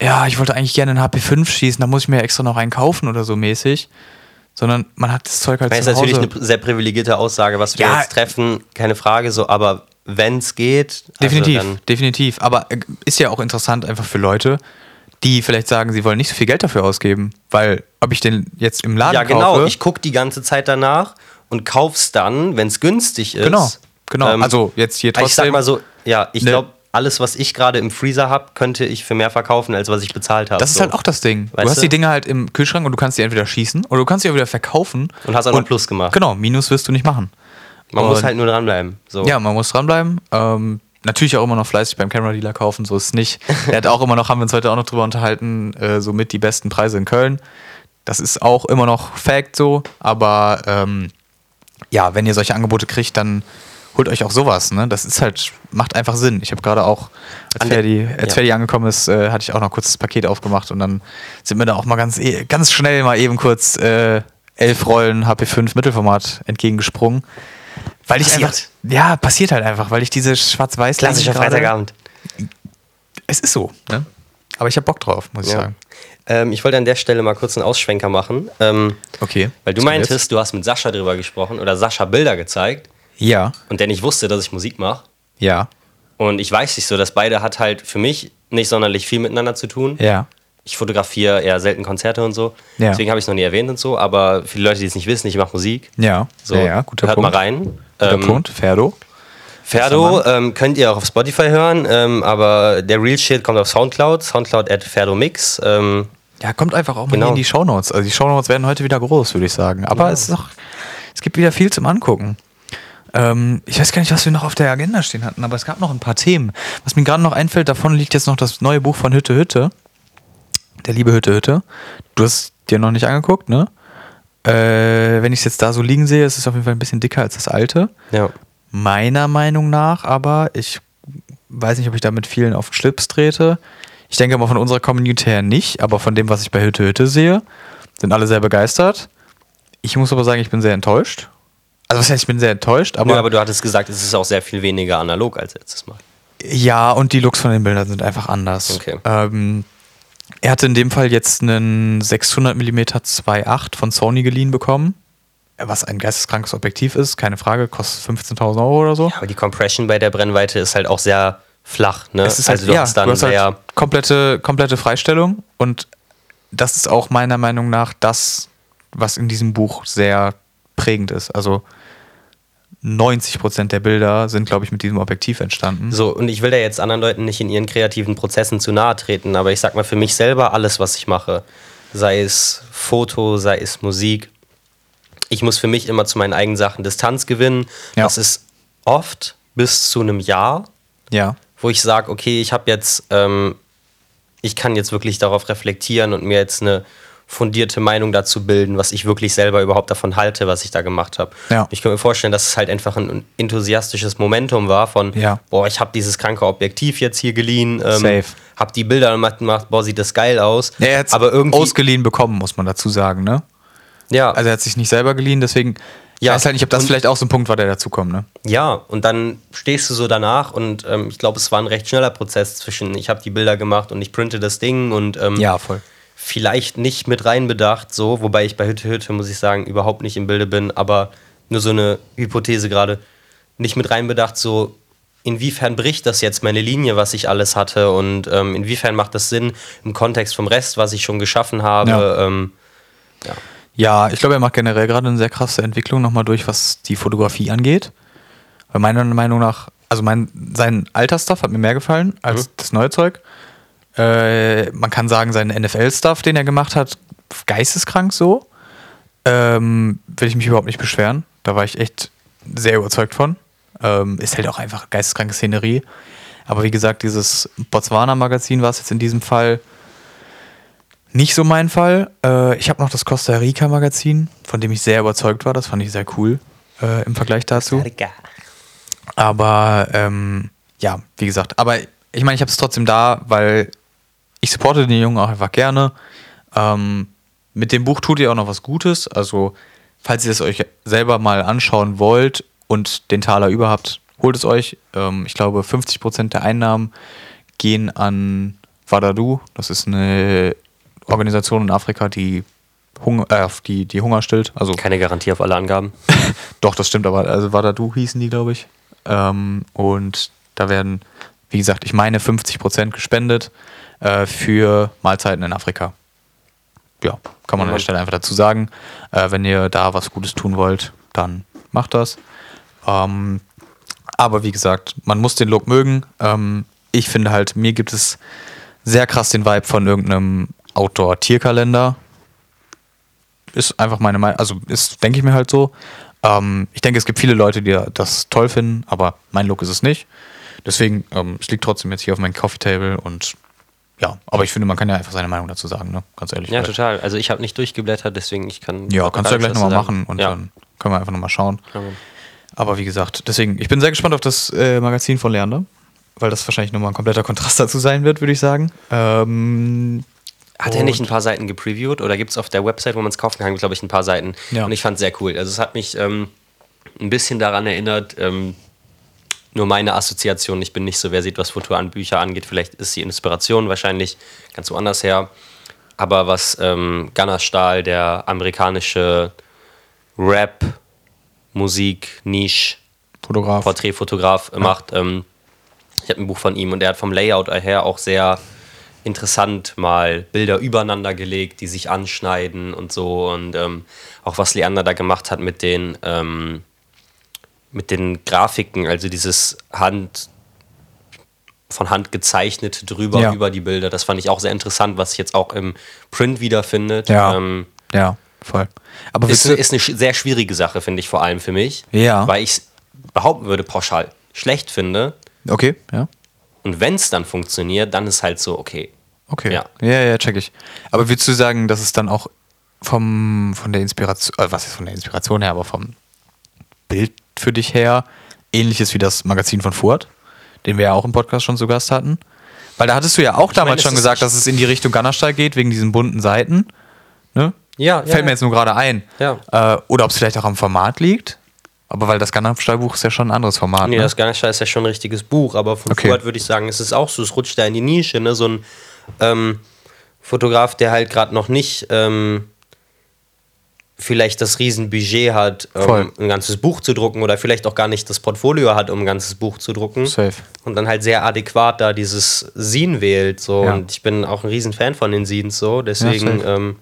[SPEAKER 1] ja, ich wollte eigentlich gerne einen HP5 schießen, da muss ich mir extra noch einen kaufen oder so mäßig. Sondern man hat das Zeug halt
[SPEAKER 2] Das ist
[SPEAKER 1] zu Hause.
[SPEAKER 2] natürlich eine sehr privilegierte Aussage, was wir
[SPEAKER 1] Ja.
[SPEAKER 2] jetzt treffen, keine Frage, so, aber wenn es geht. also
[SPEAKER 1] Definitiv, definitiv. Aber äh, ist ja auch interessant einfach für Leute, die vielleicht sagen, sie wollen nicht so viel Geld dafür ausgeben. Weil, ob ich den jetzt im Laden
[SPEAKER 2] ja, genau.
[SPEAKER 1] kaufe.
[SPEAKER 2] Ich gucke die ganze Zeit danach und kauf's dann, wenn es günstig ist.
[SPEAKER 1] Genau, genau.
[SPEAKER 2] Ähm,
[SPEAKER 1] also jetzt hier
[SPEAKER 2] Ich sag
[SPEAKER 1] trotzdem.
[SPEAKER 2] mal so, ja, ich
[SPEAKER 1] Ne.
[SPEAKER 2] glaube, alles, was ich gerade im Freezer habe, könnte ich für mehr verkaufen, als was ich bezahlt habe.
[SPEAKER 1] das ist
[SPEAKER 2] so.
[SPEAKER 1] halt auch das Ding.
[SPEAKER 2] Weißt
[SPEAKER 1] du hast
[SPEAKER 2] du?
[SPEAKER 1] die Dinge halt im Kühlschrank und du kannst die entweder schießen oder du kannst sie auch wieder verkaufen.
[SPEAKER 2] Und hast auch noch Plus gemacht.
[SPEAKER 1] Genau, Minus wirst du nicht machen.
[SPEAKER 2] Man muss
[SPEAKER 1] Und-
[SPEAKER 2] halt nur dranbleiben. So.
[SPEAKER 1] Ja, man muss dranbleiben. Ähm, natürlich auch immer noch fleißig beim Camera Dealer kaufen, so ist es nicht. [laughs] Er hat auch immer noch, haben wir uns heute auch noch drüber unterhalten, äh, so mit die besten Preise in Köln. Das ist auch immer noch Fact so, aber ähm, ja, wenn ihr solche Angebote kriegt, dann holt euch auch sowas, ne? Das ist halt, macht einfach Sinn. Ich habe gerade auch, als Ferdi, als
[SPEAKER 2] ja.
[SPEAKER 1] Ferdi angekommen ist, äh, hatte ich auch noch kurz das Paket aufgemacht und dann sind mir da auch mal ganz, eh- ganz schnell mal eben kurz äh, elf Rollen HP5 Mittelformat entgegengesprungen. Weil ich
[SPEAKER 2] Passiert.
[SPEAKER 1] einfach, ja, passiert halt einfach, weil ich diese schwarz-weiß
[SPEAKER 2] Klassischer Freitagabend.
[SPEAKER 1] Es ist so, ne? Aber ich habe Bock drauf, muss ich
[SPEAKER 2] Ja.
[SPEAKER 1] sagen.
[SPEAKER 2] Ähm, ich wollte an der Stelle mal kurz einen Ausschwenker machen. Ähm,
[SPEAKER 1] Okay.
[SPEAKER 2] weil du meintest,
[SPEAKER 1] jetzt?
[SPEAKER 2] du hast mit Sascha drüber gesprochen oder Sascha Bilder gezeigt
[SPEAKER 1] Ja,
[SPEAKER 2] und der nicht wusste, dass ich Musik mache.
[SPEAKER 1] ja,
[SPEAKER 2] Und ich weiß nicht so, dass beide hat halt für mich nicht sonderlich viel miteinander zu tun.
[SPEAKER 1] ja.
[SPEAKER 2] Ich fotografiere eher selten Konzerte und so.
[SPEAKER 1] Ja.
[SPEAKER 2] Deswegen habe ich es noch nie erwähnt und so. Aber viele Leute, die es nicht wissen, ich mache Musik.
[SPEAKER 1] Ja,
[SPEAKER 2] So,
[SPEAKER 1] ja, ja, guter
[SPEAKER 2] hört
[SPEAKER 1] Punkt.
[SPEAKER 2] mal rein.
[SPEAKER 1] Guter
[SPEAKER 2] Ähm,
[SPEAKER 1] Punkt, Ferdo.
[SPEAKER 2] Ferdo ähm, könnt ihr auch auf Spotify hören, ähm, aber der Real Shit kommt auf Soundcloud, Soundcloud at Ferdo Mix. Ähm,
[SPEAKER 1] Ja, kommt einfach auch mal
[SPEAKER 2] Genau.
[SPEAKER 1] in die Shownotes. Also die Shownotes werden heute wieder groß, würde ich sagen. Aber es ist auch, es gibt wieder viel zum Angucken. Ähm, ich weiß gar nicht, was wir noch auf der Agenda stehen hatten, aber es gab noch ein paar Themen. Was mir gerade noch einfällt, davon liegt jetzt noch das neue Buch von Hütte Hütte. Der liebe Hütte Hütte. Du hast dir noch nicht angeguckt, ne? Äh, wenn ich es jetzt da so liegen sehe, ist es auf jeden Fall ein bisschen dicker als das alte.
[SPEAKER 2] ja.
[SPEAKER 1] Meiner Meinung nach, aber ich weiß nicht, ob ich da mit vielen auf den Schlips trete. Ich denke mal von unserer Community her nicht, aber von dem, was ich bei Hütte Hütte sehe, sind alle sehr begeistert. Ich muss aber sagen, ich bin sehr enttäuscht. Also was heißt, ich bin sehr enttäuscht, aber,
[SPEAKER 2] Nö, aber du hattest gesagt, es ist auch sehr viel weniger analog als letztes Mal.
[SPEAKER 1] ja, und die Looks von den Bildern sind einfach anders.
[SPEAKER 2] Okay.
[SPEAKER 1] Ähm, er hatte in dem Fall jetzt einen 600 mm 2.8 von Sony geliehen bekommen, was ein geisteskrankes Objektiv ist, keine Frage, kostet 15.000 Euro oder so.
[SPEAKER 2] Aber die Compression bei der Brennweite ist halt auch sehr flach. Ne?
[SPEAKER 1] Es ist halt,
[SPEAKER 2] also du
[SPEAKER 1] ja,
[SPEAKER 2] hast dann
[SPEAKER 1] du hast
[SPEAKER 2] sehr.
[SPEAKER 1] halt komplette, komplette Freistellung und das ist auch meiner Meinung nach das, was in diesem Buch sehr prägend ist. Also 90% der Bilder sind, glaube ich, mit diesem Objektiv entstanden.
[SPEAKER 2] So, und ich will da jetzt anderen Leuten nicht in ihren kreativen Prozessen zu nahe treten, aber ich sag mal für mich selber, alles, was ich mache, sei es Foto, sei es Musik, ich muss für mich immer zu meinen eigenen Sachen Distanz gewinnen.
[SPEAKER 1] Ja.
[SPEAKER 2] Das ist oft bis zu einem Jahr,
[SPEAKER 1] Ja.
[SPEAKER 2] wo ich sage, okay, ich habe jetzt, ähm, ich kann jetzt wirklich darauf reflektieren und mir jetzt eine fundierte Meinung dazu bilden, was ich wirklich selber überhaupt davon halte, was ich da gemacht habe.
[SPEAKER 1] Ja.
[SPEAKER 2] Ich kann mir vorstellen, dass es halt einfach ein enthusiastisches Momentum war von,
[SPEAKER 1] Ja.
[SPEAKER 2] boah, ich habe dieses kranke Objektiv jetzt hier geliehen, ähm,
[SPEAKER 1] Safe.
[SPEAKER 2] habe die Bilder gemacht, gemacht, boah, sieht das geil aus.
[SPEAKER 1] Ja, er hat
[SPEAKER 2] aber irgendwie,
[SPEAKER 1] ausgeliehen bekommen, muss man dazu sagen, ne?
[SPEAKER 2] ja,
[SPEAKER 1] Also er hat sich nicht selber geliehen, deswegen ich
[SPEAKER 2] Ja,
[SPEAKER 1] weiß halt nicht, ob das
[SPEAKER 2] und-
[SPEAKER 1] vielleicht auch so ein Punkt war, der dazukommt, ne?
[SPEAKER 2] Ja, und dann stehst du so danach und ähm, ich glaube, es war ein recht schneller Prozess zwischen, ich habe die Bilder gemacht und ich printe das Ding und ähm,
[SPEAKER 1] Ja, voll.
[SPEAKER 2] Vielleicht nicht mit reinbedacht, so, wobei ich bei Hütte Hütte, muss ich sagen, überhaupt nicht im Bilde bin, aber nur so eine Hypothese gerade, nicht mit reinbedacht, so, inwiefern bricht das jetzt meine Linie, was ich alles hatte und ähm, inwiefern macht das Sinn im Kontext vom Rest, was ich schon geschaffen habe.
[SPEAKER 1] Ja.
[SPEAKER 2] Ähm,
[SPEAKER 1] Ja, ich glaube, er macht generell gerade eine sehr krasse Entwicklung nochmal durch, was die Fotografie angeht. Weil meiner Meinung nach, also mein, sein alter Stuff hat mir mehr gefallen als
[SPEAKER 2] Mhm.
[SPEAKER 1] das neue Zeug. Äh, man kann sagen, sein NFL-Stuff, den er gemacht hat, geisteskrank so. Ähm, will ich mich überhaupt nicht beschweren. Da war ich echt sehr überzeugt von. Ähm, ist halt auch einfach geisteskranke Szenerie. Aber wie gesagt, dieses Botswana-Magazin war es jetzt in diesem Fall nicht so mein Fall. Äh, ich habe noch das Costa Rica-Magazin, von dem ich sehr überzeugt war. Das fand ich sehr cool äh, im Vergleich dazu. Aber ähm, ja, wie gesagt, aber ich meine, ich habe es trotzdem da, weil ich supporte den Jungen auch einfach gerne. Ähm, mit dem Buch tut ihr auch noch was Gutes. Also, falls ihr es euch selber mal anschauen wollt und den Taler über habt, holt es euch. Ähm, ich glaube, 50% der Einnahmen gehen an Wadadu. Das ist eine Organisation in Afrika, die Hunger, äh, die, die Hunger stillt. Also
[SPEAKER 2] Keine Garantie auf alle Angaben. [laughs]
[SPEAKER 1] doch, das stimmt, aber also Wadadu hießen die, glaube ich. Ähm, und da werden, wie gesagt, ich meine 50% gespendet äh, für Mahlzeiten in Afrika. Ja, kann man an der Stelle einfach dazu sagen. Äh, wenn ihr da was Gutes tun wollt, dann macht das. Ähm, aber wie gesagt, man muss den Look mögen. Ähm, ich finde halt, mir gibt es sehr krass den Vibe von irgendeinem Outdoor-Tierkalender ist einfach meine Meinung, also ist, denke ich mir halt so. Ähm, ich denke, es gibt viele Leute, die das toll finden, aber mein Look ist es nicht. Deswegen, ähm, es liegt trotzdem jetzt hier auf meinem Coffee Table und ja, aber ich finde, man kann ja einfach seine Meinung dazu sagen, ne? Ganz ehrlich.
[SPEAKER 2] Ja, total. Also ich habe nicht durchgeblättert, deswegen ich kann.
[SPEAKER 1] ja, kannst du ja gleich nochmal machen und
[SPEAKER 2] ja.
[SPEAKER 1] dann können wir einfach nochmal schauen.
[SPEAKER 2] Mann.
[SPEAKER 1] Aber wie gesagt, deswegen, ich bin sehr gespannt auf das äh, Magazin von Leander, weil das wahrscheinlich nochmal ein kompletter Kontrast dazu sein wird, würde ich sagen. Ähm,
[SPEAKER 2] Hat er nicht ein paar Seiten gepreviewt oder gibt es auf der Website, wo man es kaufen kann, glaube ich, ein paar Seiten.
[SPEAKER 1] Ja.
[SPEAKER 2] Und ich fand es sehr cool. Also es hat mich ähm, ein bisschen daran erinnert, ähm, nur meine Assoziation, ich bin nicht so versiert, was Foto an Bücher angeht. Vielleicht ist die Inspiration wahrscheinlich ganz woanders her. Aber was ähm, Gunnar Stahl, der amerikanische Rap, Musik, Niche,
[SPEAKER 1] Fotograf.
[SPEAKER 2] Porträtfotograf äh, macht. Ähm, ich habe ein Buch von ihm und der hat vom Layout her auch sehr interessant mal Bilder übereinander gelegt, die sich anschneiden und so. Und ähm, auch was Leander da gemacht hat mit den, ähm, mit den Grafiken, also dieses Hand von Hand gezeichnet drüber
[SPEAKER 1] Ja.
[SPEAKER 2] über die Bilder. Das fand ich auch sehr interessant, was sich jetzt auch im Print wiederfindet.
[SPEAKER 1] Ja.
[SPEAKER 2] Ähm,
[SPEAKER 1] Ja, voll. Aber
[SPEAKER 2] ist, ist eine sehr schwierige Sache, finde ich, vor allem für mich.
[SPEAKER 1] Ja.
[SPEAKER 2] Weil ich es behaupten würde, pauschal schlecht finde.
[SPEAKER 1] okay, ja.
[SPEAKER 2] Und wenn es dann funktioniert, dann ist halt so, okay.
[SPEAKER 1] Okay.
[SPEAKER 2] Ja.
[SPEAKER 1] ja, ja, check ich. Aber würdest du sagen, dass es dann auch vom, von der Inspiration, äh, was ist von der Inspiration her, aber vom Bild für dich her ähnlich ist wie das Magazin von Furt, den wir ja auch im Podcast schon zu Gast hatten? Weil da hattest du ja auch damals
[SPEAKER 2] meine,
[SPEAKER 1] schon gesagt, dass es in die Richtung Gannerstall geht, wegen diesen bunten Seiten. Ne?
[SPEAKER 2] Ja, ja,
[SPEAKER 1] Fällt mir
[SPEAKER 2] ja.
[SPEAKER 1] jetzt nur gerade ein.
[SPEAKER 2] Ja.
[SPEAKER 1] Äh, oder ob es vielleicht auch am Format liegt. Aber weil das Gandalf-Stallbuch ist ja schon ein anderes Format.
[SPEAKER 2] Nee,
[SPEAKER 1] ne?
[SPEAKER 2] das Ganesha ist ja schon ein richtiges Buch, aber von
[SPEAKER 1] Okay.
[SPEAKER 2] Fuad würde ich sagen, es ist auch so, es rutscht da in die Nische, ne? So ein ähm, Fotograf, der halt gerade noch nicht ähm, vielleicht das Riesenbudget hat, um ein ganzes Buch zu drucken oder vielleicht auch gar nicht das Portfolio hat, um ein ganzes Buch zu drucken.
[SPEAKER 1] Safe.
[SPEAKER 2] Und dann halt sehr adäquat da dieses Scene wählt. So.
[SPEAKER 1] Ja.
[SPEAKER 2] Und ich bin auch ein Riesen-Fan von den Scenes so. Deswegen,
[SPEAKER 1] safe.
[SPEAKER 2] ähm,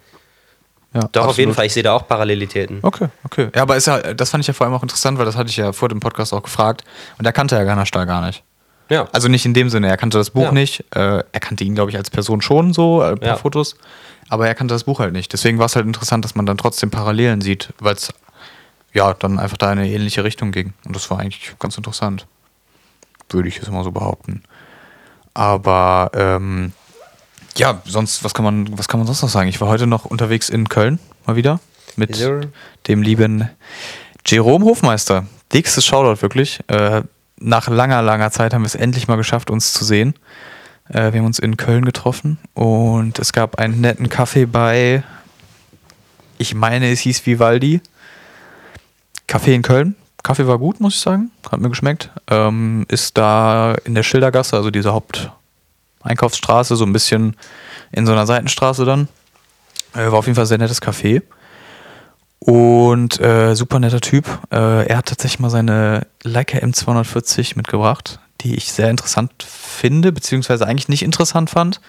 [SPEAKER 1] Ja,
[SPEAKER 2] doch auf
[SPEAKER 1] absolut.
[SPEAKER 2] jeden Fall, ich sehe da auch Parallelitäten.
[SPEAKER 1] Okay, okay. Ja, aber ist ja, das fand ich ja vor allem auch interessant, weil das hatte ich ja vor dem Podcast auch gefragt. Und er kannte ja Gannerstahl gar nicht.
[SPEAKER 2] Ja.
[SPEAKER 1] Also nicht in dem Sinne, er kannte das Buch
[SPEAKER 2] Ja.
[SPEAKER 1] nicht. Äh, er kannte ihn, glaube ich, als Person schon so, äh, ein paar
[SPEAKER 2] Ja.
[SPEAKER 1] Fotos. Aber er kannte das Buch halt nicht. Deswegen war es halt interessant, dass man dann trotzdem Parallelen sieht, weil es ja dann einfach da in eine ähnliche Richtung ging. Und das war eigentlich ganz interessant. Würde ich jetzt mal so behaupten. Aber ähm, ja, sonst, was kann man, was kann man sonst noch sagen? Ich war heute noch unterwegs in Köln, mal wieder, mit
[SPEAKER 2] Wieso?
[SPEAKER 1] dem lieben Jerome Hofmeister. Dickstes Shoutout wirklich. Äh, nach langer, langer Zeit haben wir es endlich mal geschafft, uns zu sehen. Äh, wir haben uns in Köln getroffen und es gab einen netten Kaffee bei, ich meine, es hieß Vivaldi. Kaffee in Köln. Kaffee war gut, muss ich sagen. Hat mir geschmeckt. Ähm, ist da in der Schildergasse, also diese Haupteinkaufsstraße, so ein bisschen in so einer Seitenstraße dann. Äh, war auf jeden Fall sehr nettes Café. Und äh, super netter Typ. Äh, er hat tatsächlich mal seine Leica M240 mitgebracht, die ich sehr interessant finde, beziehungsweise eigentlich nicht interessant fand,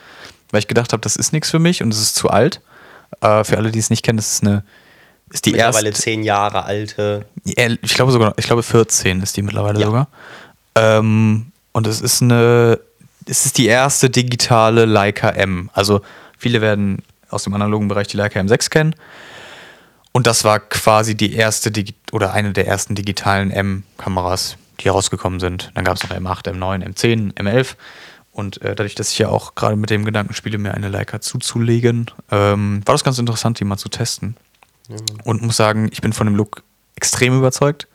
[SPEAKER 1] weil ich gedacht habe, das ist nichts für mich und es ist zu alt. Äh, für alle, die es nicht kennen, das ist eine ist die
[SPEAKER 2] Mittlerweile
[SPEAKER 1] erste.
[SPEAKER 2] zehn Jahre alte.
[SPEAKER 1] Ich glaube sogar, ich glaube 14 ist die mittlerweile
[SPEAKER 2] Ja.
[SPEAKER 1] sogar. Ähm, und es ist eine, es ist die erste digitale Leica M. Also viele werden aus dem analogen Bereich die Leica M6 kennen. Und das war quasi die erste Digi oder eine der ersten digitalen M-Kameras, die rausgekommen sind. Dann gab es noch M8, M9, M10, M11. Und äh, dadurch, dass ich ja auch gerade mit dem Gedanken spiele, mir eine Leica zuzulegen, ähm, war das ganz interessant, die mal zu testen. Und muss sagen, ich bin von dem Look extrem überzeugt.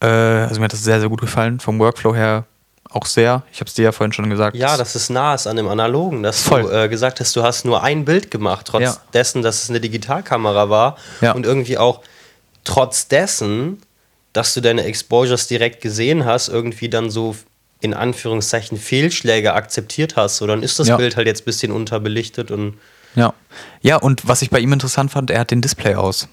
[SPEAKER 1] Äh, also mir hat das sehr, sehr gut gefallen. Vom Workflow her auch sehr. Ich habe es dir ja vorhin schon gesagt.
[SPEAKER 2] Ja, dass es nah ist an dem Analogen, dass
[SPEAKER 1] Voll.
[SPEAKER 2] du äh, gesagt hast, du hast nur ein Bild gemacht, trotz
[SPEAKER 1] Ja.
[SPEAKER 2] dessen, dass es eine Digitalkamera war
[SPEAKER 1] Ja.
[SPEAKER 2] und irgendwie auch trotz dessen, dass du deine Exposures direkt gesehen hast, irgendwie dann so in Anführungszeichen Fehlschläge akzeptiert hast. So, dann ist das
[SPEAKER 1] Ja.
[SPEAKER 2] Bild halt jetzt ein bisschen unterbelichtet und
[SPEAKER 1] Ja. Ja, und was ich bei ihm interessant fand, er hat den Display aus.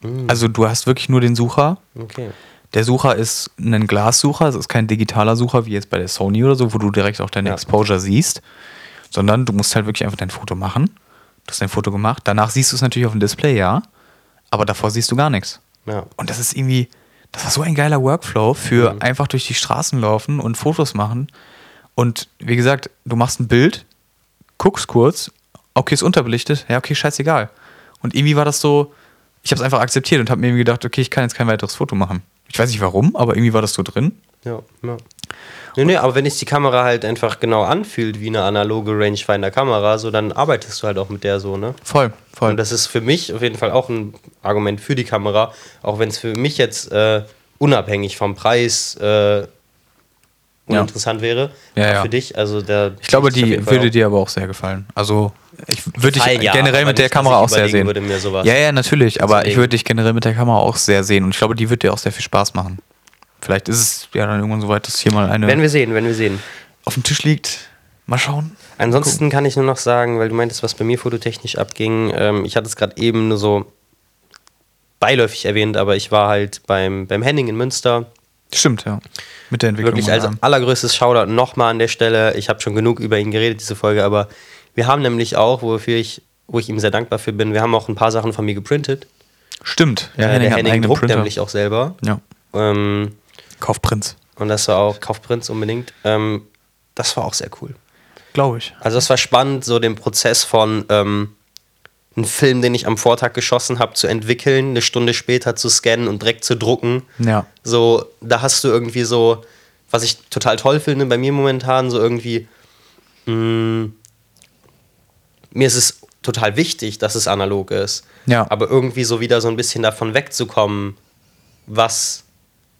[SPEAKER 2] Mm.
[SPEAKER 1] Also du hast wirklich nur den Sucher.
[SPEAKER 2] okay.
[SPEAKER 1] Der Sucher ist ein Glassucher, es ist kein digitaler Sucher wie jetzt bei der Sony oder so, wo du direkt auch deine
[SPEAKER 2] Ja.
[SPEAKER 1] Exposure siehst, sondern du musst halt wirklich einfach dein Foto machen. Du hast dein Foto gemacht. Danach siehst du es natürlich auf dem Display, ja, aber davor siehst du gar nichts.
[SPEAKER 2] Ja.
[SPEAKER 1] Und das ist irgendwie, das war so ein geiler Workflow für
[SPEAKER 2] Mhm.
[SPEAKER 1] einfach durch die Straßen laufen und Fotos machen. Und wie gesagt, du machst ein Bild, guckst kurz, okay, ist unterbelichtet, ja, okay, scheißegal. Und irgendwie war das so, ich habe es einfach akzeptiert und habe mir irgendwie gedacht, okay, ich kann jetzt kein weiteres Foto machen. Ich weiß nicht warum, aber irgendwie war das so drin.
[SPEAKER 2] Ja, ja. Nee, nee, aber wenn sich die Kamera halt einfach genau anfühlt wie eine analoge Rangefinder-Kamera, so dann arbeitest du halt auch mit der so, ne?
[SPEAKER 1] Voll, voll.
[SPEAKER 2] Und das ist für mich auf jeden Fall auch ein Argument für die Kamera, auch wenn es für mich jetzt äh, unabhängig vom Preis äh, uninteressant wäre.
[SPEAKER 1] Ja, ja.
[SPEAKER 2] Für dich, also der.
[SPEAKER 1] ich glaube, die würde
[SPEAKER 2] auch-
[SPEAKER 1] dir aber auch sehr gefallen. Also ich würde dich
[SPEAKER 2] ja,
[SPEAKER 1] generell mit der
[SPEAKER 2] nicht,
[SPEAKER 1] Kamera auch sehr sehen.
[SPEAKER 2] würde,
[SPEAKER 1] ja, ja, natürlich, aber ich würde dich generell mit der Kamera auch sehr sehen und ich glaube, die wird dir auch sehr viel Spaß machen. Vielleicht ist es ja dann irgendwann soweit, dass hier mal eine
[SPEAKER 2] Werden wir sehen, werden wir sehen.
[SPEAKER 1] auf dem Tisch liegt. Mal schauen.
[SPEAKER 2] Ansonsten kann ich nur noch sagen, weil du meintest, was bei mir fototechnisch abging. Ähm, ich hatte es gerade eben nur so beiläufig erwähnt, aber ich war halt beim, beim Henning in Münster.
[SPEAKER 1] Stimmt, ja. Mit der Entwicklung.
[SPEAKER 2] Wirklich als allergrößtes Shoutout nochmal an der Stelle. Ich habe schon genug über ihn geredet, diese Folge, aber wir haben nämlich auch, wofür ich, wo ich ihm sehr dankbar für bin, wir haben auch ein paar Sachen von mir geprintet.
[SPEAKER 1] Stimmt. Ja,
[SPEAKER 2] Äh,
[SPEAKER 1] Henning
[SPEAKER 2] der Henning
[SPEAKER 1] eigenen
[SPEAKER 2] druckt
[SPEAKER 1] Printer.
[SPEAKER 2] nämlich auch selber.
[SPEAKER 1] Ja.
[SPEAKER 2] Ähm,
[SPEAKER 1] Kaufprinz.
[SPEAKER 2] und das war auch Kaufprinz unbedingt. Ähm, das war auch sehr cool.
[SPEAKER 1] Glaube ich.
[SPEAKER 2] Also es war spannend, so den Prozess von ähm, einen Film, den ich am Vortag geschossen habe, zu entwickeln, eine Stunde später zu scannen und direkt zu drucken.
[SPEAKER 1] Ja.
[SPEAKER 2] So, da hast du irgendwie so, was ich total toll finde bei mir momentan, so irgendwie, mh, mir ist es total wichtig, dass es analog ist.
[SPEAKER 1] Ja.
[SPEAKER 2] Aber irgendwie so wieder so ein bisschen davon wegzukommen, was,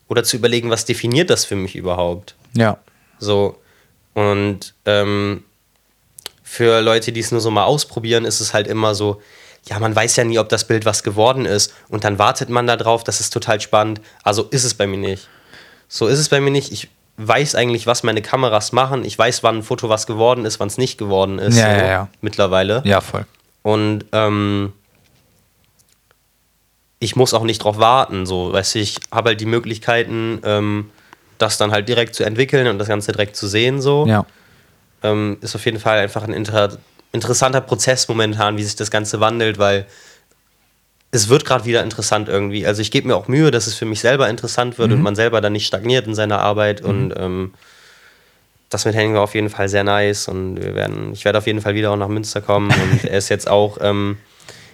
[SPEAKER 2] oder zu überlegen, was definiert das für mich überhaupt?
[SPEAKER 1] Ja.
[SPEAKER 2] So. Und ähm, für Leute, die es nur so mal ausprobieren, ist es halt immer so, ja, man weiß ja nie, ob das Bild was geworden ist. Und dann wartet man da drauf, das ist total spannend. Also ist es bei mir nicht. So ist es bei mir nicht. Ich weiß eigentlich, was meine Kameras machen. Ich weiß, wann ein Foto was geworden ist, wann es nicht geworden ist.
[SPEAKER 1] Ja,
[SPEAKER 2] so,
[SPEAKER 1] ja, ja.
[SPEAKER 2] Mittlerweile.
[SPEAKER 1] Ja, voll.
[SPEAKER 2] Und ähm, ich muss auch nicht drauf warten. So, weißt du, ich habe halt die Möglichkeiten, ähm, das dann halt direkt zu entwickeln und das Ganze direkt zu sehen. So.
[SPEAKER 1] Ja.
[SPEAKER 2] Ähm, ist auf jeden Fall einfach ein inter interessanter Prozess momentan, wie sich das Ganze wandelt, weil es wird gerade wieder interessant irgendwie. Also ich gebe mir auch Mühe, dass es für mich selber interessant wird und man selber dann nicht stagniert in seiner Arbeit und ähm, das mit Henning war auf jeden Fall sehr nice und wir werden, ich werde auf jeden Fall wieder auch nach Münster kommen [laughs] und er ist jetzt auch ähm,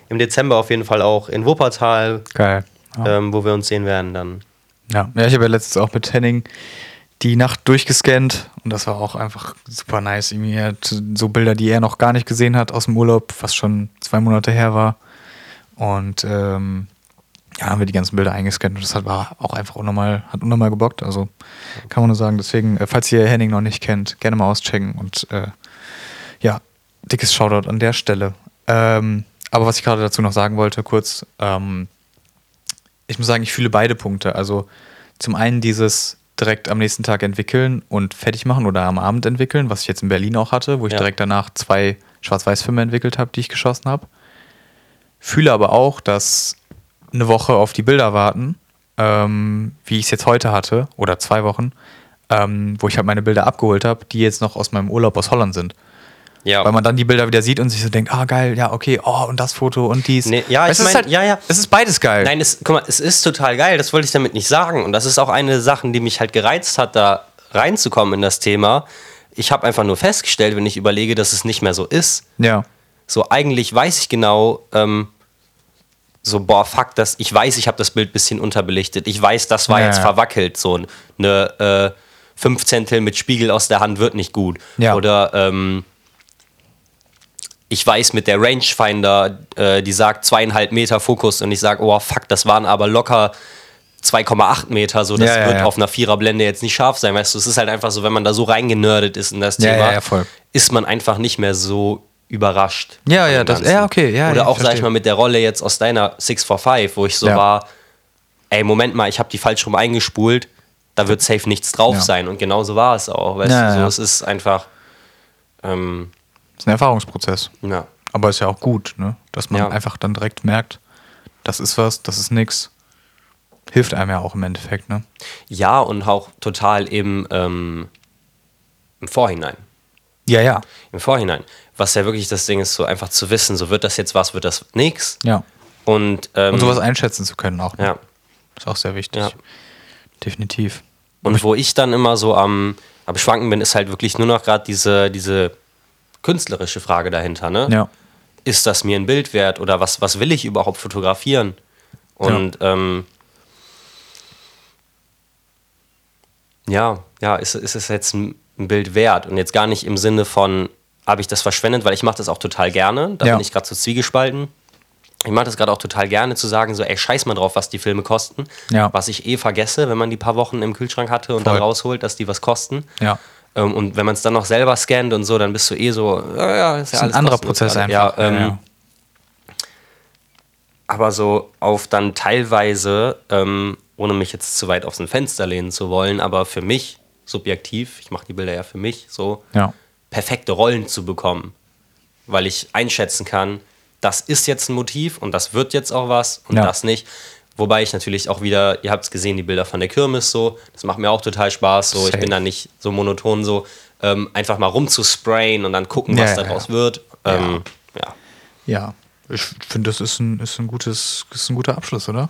[SPEAKER 2] im Dezember auf jeden Fall auch in Wuppertal,
[SPEAKER 1] Geil. Ja.
[SPEAKER 2] ähm, wo wir uns sehen werden dann.
[SPEAKER 1] Ja, ja ich habe ja letztens auch mit Henning die Nacht durchgescannt und das war auch einfach super nice. Irgendwie hat so Bilder, die er noch gar nicht gesehen hat aus dem Urlaub, was schon zwei Monate her war. Und ähm, ja, haben wir die ganzen Bilder eingescannt und das hat, war auch einfach unnormal, hat unnormal gebockt. Also kann man nur sagen. Deswegen, äh, falls ihr Henning noch nicht kennt, gerne mal auschecken und äh, ja, dickes Shoutout an der Stelle. Ähm, aber was ich gerade dazu noch sagen wollte, kurz, ähm, ich muss sagen, ich fühle beide Punkte. Also zum einen dieses direkt am nächsten Tag entwickeln und fertig machen oder am Abend entwickeln, was ich jetzt in Berlin auch hatte, wo ich
[SPEAKER 2] Ja.
[SPEAKER 1] direkt danach zwei Schwarz-Weiß-Filme entwickelt habe, die ich geschossen habe. Fühle aber auch, dass eine Woche auf die Bilder warten, ähm, wie ich es jetzt heute hatte, oder zwei Wochen, ähm, wo ich halt meine Bilder abgeholt habe, die jetzt noch aus meinem Urlaub aus Holland sind.
[SPEAKER 2] Ja,
[SPEAKER 1] Weil man dann die Bilder wieder sieht und sich so denkt, ah geil, ja, okay, oh, und das Foto und dies.
[SPEAKER 2] Nee, ja, ich
[SPEAKER 1] es ist
[SPEAKER 2] mein,
[SPEAKER 1] halt,
[SPEAKER 2] ja, ja.
[SPEAKER 1] Es ist beides geil.
[SPEAKER 2] Nein, es, guck mal, es ist total geil, das wollte ich damit nicht sagen. Und das ist auch eine Sache, die mich halt gereizt hat, da reinzukommen in das Thema. Ich habe einfach nur festgestellt, wenn ich überlege, dass es nicht mehr so ist.
[SPEAKER 1] Ja.
[SPEAKER 2] So, eigentlich weiß ich genau, ähm, so, boah, fuck, das, ich weiß, ich habe das Bild ein bisschen unterbelichtet. Ich weiß, das war
[SPEAKER 1] Ja,
[SPEAKER 2] jetzt
[SPEAKER 1] ja.
[SPEAKER 2] verwackelt. So eine äh, fünf Zentel mit Spiegel aus der Hand wird nicht gut.
[SPEAKER 1] Ja.
[SPEAKER 2] Oder ähm, ich weiß mit der Rangefinder, äh, die sagt zweieinhalb Meter Fokus und ich sage, oh fuck, das waren aber locker 2,8 Meter, so das
[SPEAKER 1] Ja, ja,
[SPEAKER 2] wird
[SPEAKER 1] ja.
[SPEAKER 2] auf einer Viererblende jetzt nicht scharf sein. Weißt du, es ist halt einfach so, wenn man da so reingenördet ist in das Thema, ist man einfach nicht mehr so überrascht.
[SPEAKER 1] Ja, ja, das- ja, okay, ja,
[SPEAKER 2] Oder auch, sag ich mal, mit der Rolle jetzt aus deiner 645, wo ich so war, ey, Moment mal, ich habe die falsch rum eingespult, da wird safe nichts drauf sein. Und genauso war es auch. Weißt du, so, es ist einfach, ähm,
[SPEAKER 1] ist ein Erfahrungsprozess.
[SPEAKER 2] ja.
[SPEAKER 1] Aber ist ja auch gut, ne? Dass man
[SPEAKER 2] Ja.
[SPEAKER 1] einfach dann direkt merkt, das ist was, das ist nix. Hilft einem ja auch im Endeffekt, ne?
[SPEAKER 2] Ja, und auch total im, ähm, im Vorhinein.
[SPEAKER 1] Ja, ja.
[SPEAKER 2] Im Vorhinein. Was ja wirklich das Ding ist, so einfach zu wissen, so wird das jetzt was, wird das nix.
[SPEAKER 1] Ja.
[SPEAKER 2] Und, ähm,
[SPEAKER 1] Und sowas einschätzen zu können auch. ne?
[SPEAKER 2] ja.
[SPEAKER 1] Ist auch sehr wichtig.
[SPEAKER 2] Ja.
[SPEAKER 1] Definitiv.
[SPEAKER 2] Und wo ich dann immer so am, am Schwanken bin, ist halt wirklich nur noch gerade diese, diese künstlerische Frage dahinter. Ne?
[SPEAKER 1] Ja.
[SPEAKER 2] Ist das mir ein Bild wert oder was, was will ich überhaupt fotografieren? Und ähm, ja, ja, ist, ist es jetzt ein, ein Bild wert? Und jetzt gar nicht im Sinne von, habe ich das verschwendet, weil ich mache das auch total gerne. Da
[SPEAKER 1] Ja.
[SPEAKER 2] bin ich gerade so zwiegespalten. Ich mache das gerade auch total gerne zu sagen, so, ey, scheiß mal drauf, was die Filme kosten.
[SPEAKER 1] Ja.
[SPEAKER 2] Was ich eh vergesse, wenn man die paar Wochen im Kühlschrank hatte und
[SPEAKER 1] Voll.
[SPEAKER 2] dann rausholt, dass die was kosten.
[SPEAKER 1] Ja.
[SPEAKER 2] Ähm, und wenn man es dann noch selber scannt und so, dann bist du eh so, ja, ja, ist ja
[SPEAKER 1] ist ein
[SPEAKER 2] alles
[SPEAKER 1] anderer
[SPEAKER 2] kostenlos
[SPEAKER 1] Prozess
[SPEAKER 2] gerade.
[SPEAKER 1] einfach.
[SPEAKER 2] Ja, ähm,
[SPEAKER 1] ja.
[SPEAKER 2] aber so auf dann teilweise, ähm, ohne mich jetzt zu weit aus dem Fenster lehnen zu wollen, aber für mich subjektiv, ich mache die Bilder ja für mich, so
[SPEAKER 1] ja.
[SPEAKER 2] perfekte Rollen zu bekommen, weil ich einschätzen kann, das ist jetzt ein Motiv und das wird jetzt auch was und
[SPEAKER 1] Ja.
[SPEAKER 2] das nicht. Wobei ich natürlich auch wieder, ihr habt es gesehen, die Bilder von der Kirmes so, das macht mir auch total Spaß. So, ich bin da nicht so monoton so, ähm, einfach mal rumzusprayen und dann gucken, was
[SPEAKER 1] Ja,
[SPEAKER 2] daraus
[SPEAKER 1] ja.
[SPEAKER 2] wird. Ähm, ja.
[SPEAKER 1] Ja. Ich finde, das ist ein, ist ein gutes, ist ein guter Abschluss, oder?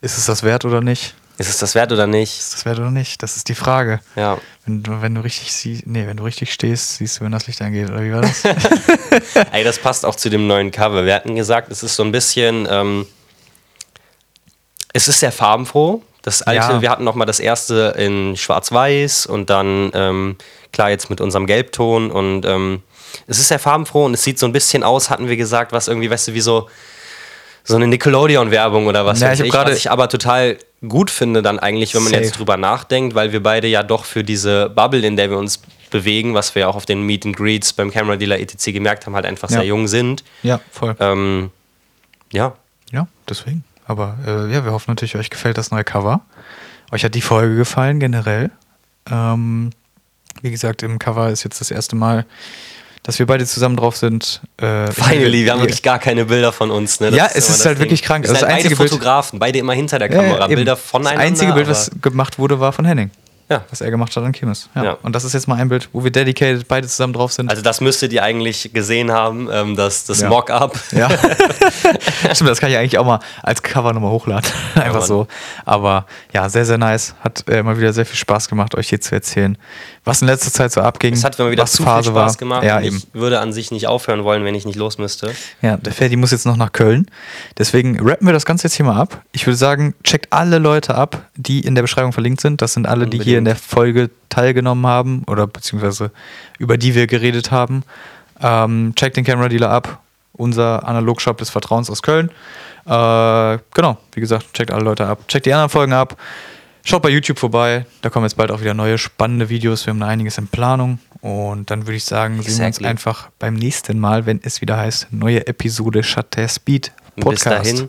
[SPEAKER 1] Ist es das wert oder nicht?
[SPEAKER 2] Ist es das wert oder nicht?
[SPEAKER 1] Ist das wert oder nicht? Das ist die Frage.
[SPEAKER 2] Ja.
[SPEAKER 1] Wenn du, wenn du richtig siehst, nee, wenn du richtig stehst, siehst du, wenn das Licht angeht, oder wie war das? [laughs]
[SPEAKER 2] Ey, das passt auch zu dem neuen Cover. Wir hatten gesagt, es ist so ein bisschen, ähm, es ist sehr farbenfroh. Das alte,
[SPEAKER 1] Ja.
[SPEAKER 2] wir hatten noch mal das erste in Schwarz-Weiß und dann ähm, klar jetzt mit unserem Gelbton und ähm, es ist sehr farbenfroh und es sieht so ein bisschen aus, hatten wir gesagt, was irgendwie, weißt du, wie so so eine Nickelodeon-Werbung oder was weiß
[SPEAKER 1] ich
[SPEAKER 2] ich,
[SPEAKER 1] gerade-
[SPEAKER 2] was ich aber total gut finde dann eigentlich, wenn man
[SPEAKER 1] Safe.
[SPEAKER 2] jetzt drüber nachdenkt, weil wir beide ja doch für diese Bubble, in der wir uns bewegen, was wir ja auch auf den Meet and Greets beim Camera Dealer etc. gemerkt haben, halt einfach
[SPEAKER 1] Ja.
[SPEAKER 2] sehr jung sind.
[SPEAKER 1] ja, voll.
[SPEAKER 2] Ähm, Ja.
[SPEAKER 1] Ja, deswegen. Aber äh, ja, wir hoffen natürlich, euch gefällt das neue Cover. Euch hat die Folge gefallen generell. Ähm, wie gesagt, im Cover ist jetzt das erste Mal, dass wir beide zusammen drauf sind. Äh,
[SPEAKER 2] Finally, wir haben wirklich gar keine Bilder von uns. Ne?
[SPEAKER 1] Ja, es ist halt
[SPEAKER 2] Ding.
[SPEAKER 1] wirklich krank.
[SPEAKER 2] Wir sind
[SPEAKER 1] Das
[SPEAKER 2] halt
[SPEAKER 1] einzige
[SPEAKER 2] beide
[SPEAKER 1] Bild-
[SPEAKER 2] Fotografen, beide immer hinter der
[SPEAKER 1] Ja,
[SPEAKER 2] Kamera,
[SPEAKER 1] eben.
[SPEAKER 2] Bilder voneinander.
[SPEAKER 1] Das einzige Bild, was gemacht wurde, war von Henning.
[SPEAKER 2] Ja.
[SPEAKER 1] Was er gemacht hat an Kirmes. Ja.
[SPEAKER 2] Ja.
[SPEAKER 1] Und das ist jetzt mal ein Bild, wo wir dedicated beide zusammen drauf sind.
[SPEAKER 2] Also das müsstet ihr eigentlich gesehen haben, ähm, das, das
[SPEAKER 1] Ja.
[SPEAKER 2] Mock-up.
[SPEAKER 1] Ja. [laughs] Stimmt, das kann ich eigentlich auch mal als Cover nochmal hochladen. [laughs] Einfach so. Aber ja, sehr, sehr nice. Hat äh, mal wieder sehr viel Spaß gemacht, euch hier zu erzählen, was in letzter Zeit so abging.
[SPEAKER 2] Es hat mir wieder
[SPEAKER 1] was
[SPEAKER 2] zu
[SPEAKER 1] Phase
[SPEAKER 2] viel Spaß
[SPEAKER 1] war.
[SPEAKER 2] gemacht.
[SPEAKER 1] Ja, eben.
[SPEAKER 2] Ich würde an sich nicht aufhören wollen, wenn ich nicht los müsste.
[SPEAKER 1] Ja, der Ferdi muss jetzt noch nach Köln. Deswegen rappen wir das Ganze jetzt hier mal ab. Ich würde sagen, checkt alle Leute ab, die in der Beschreibung verlinkt sind. Das sind alle, die hier in der Folge teilgenommen haben oder beziehungsweise über die wir geredet haben. Ähm, checkt den Camera Dealer ab. Unser Analogshop des Vertrauens aus Köln. Äh, genau, wie gesagt, checkt alle Leute ab. Checkt die anderen Folgen ab. Schaut bei YouTube vorbei, da kommen jetzt bald auch wieder neue spannende Videos. Wir haben da einiges in Planung. Und dann würde ich sagen, exactly. sehen wir uns einfach beim nächsten Mal, wenn es wieder heißt, neue Episode Shutter Speed Podcast.
[SPEAKER 2] Bis dahin,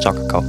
[SPEAKER 2] ciao, Kakao.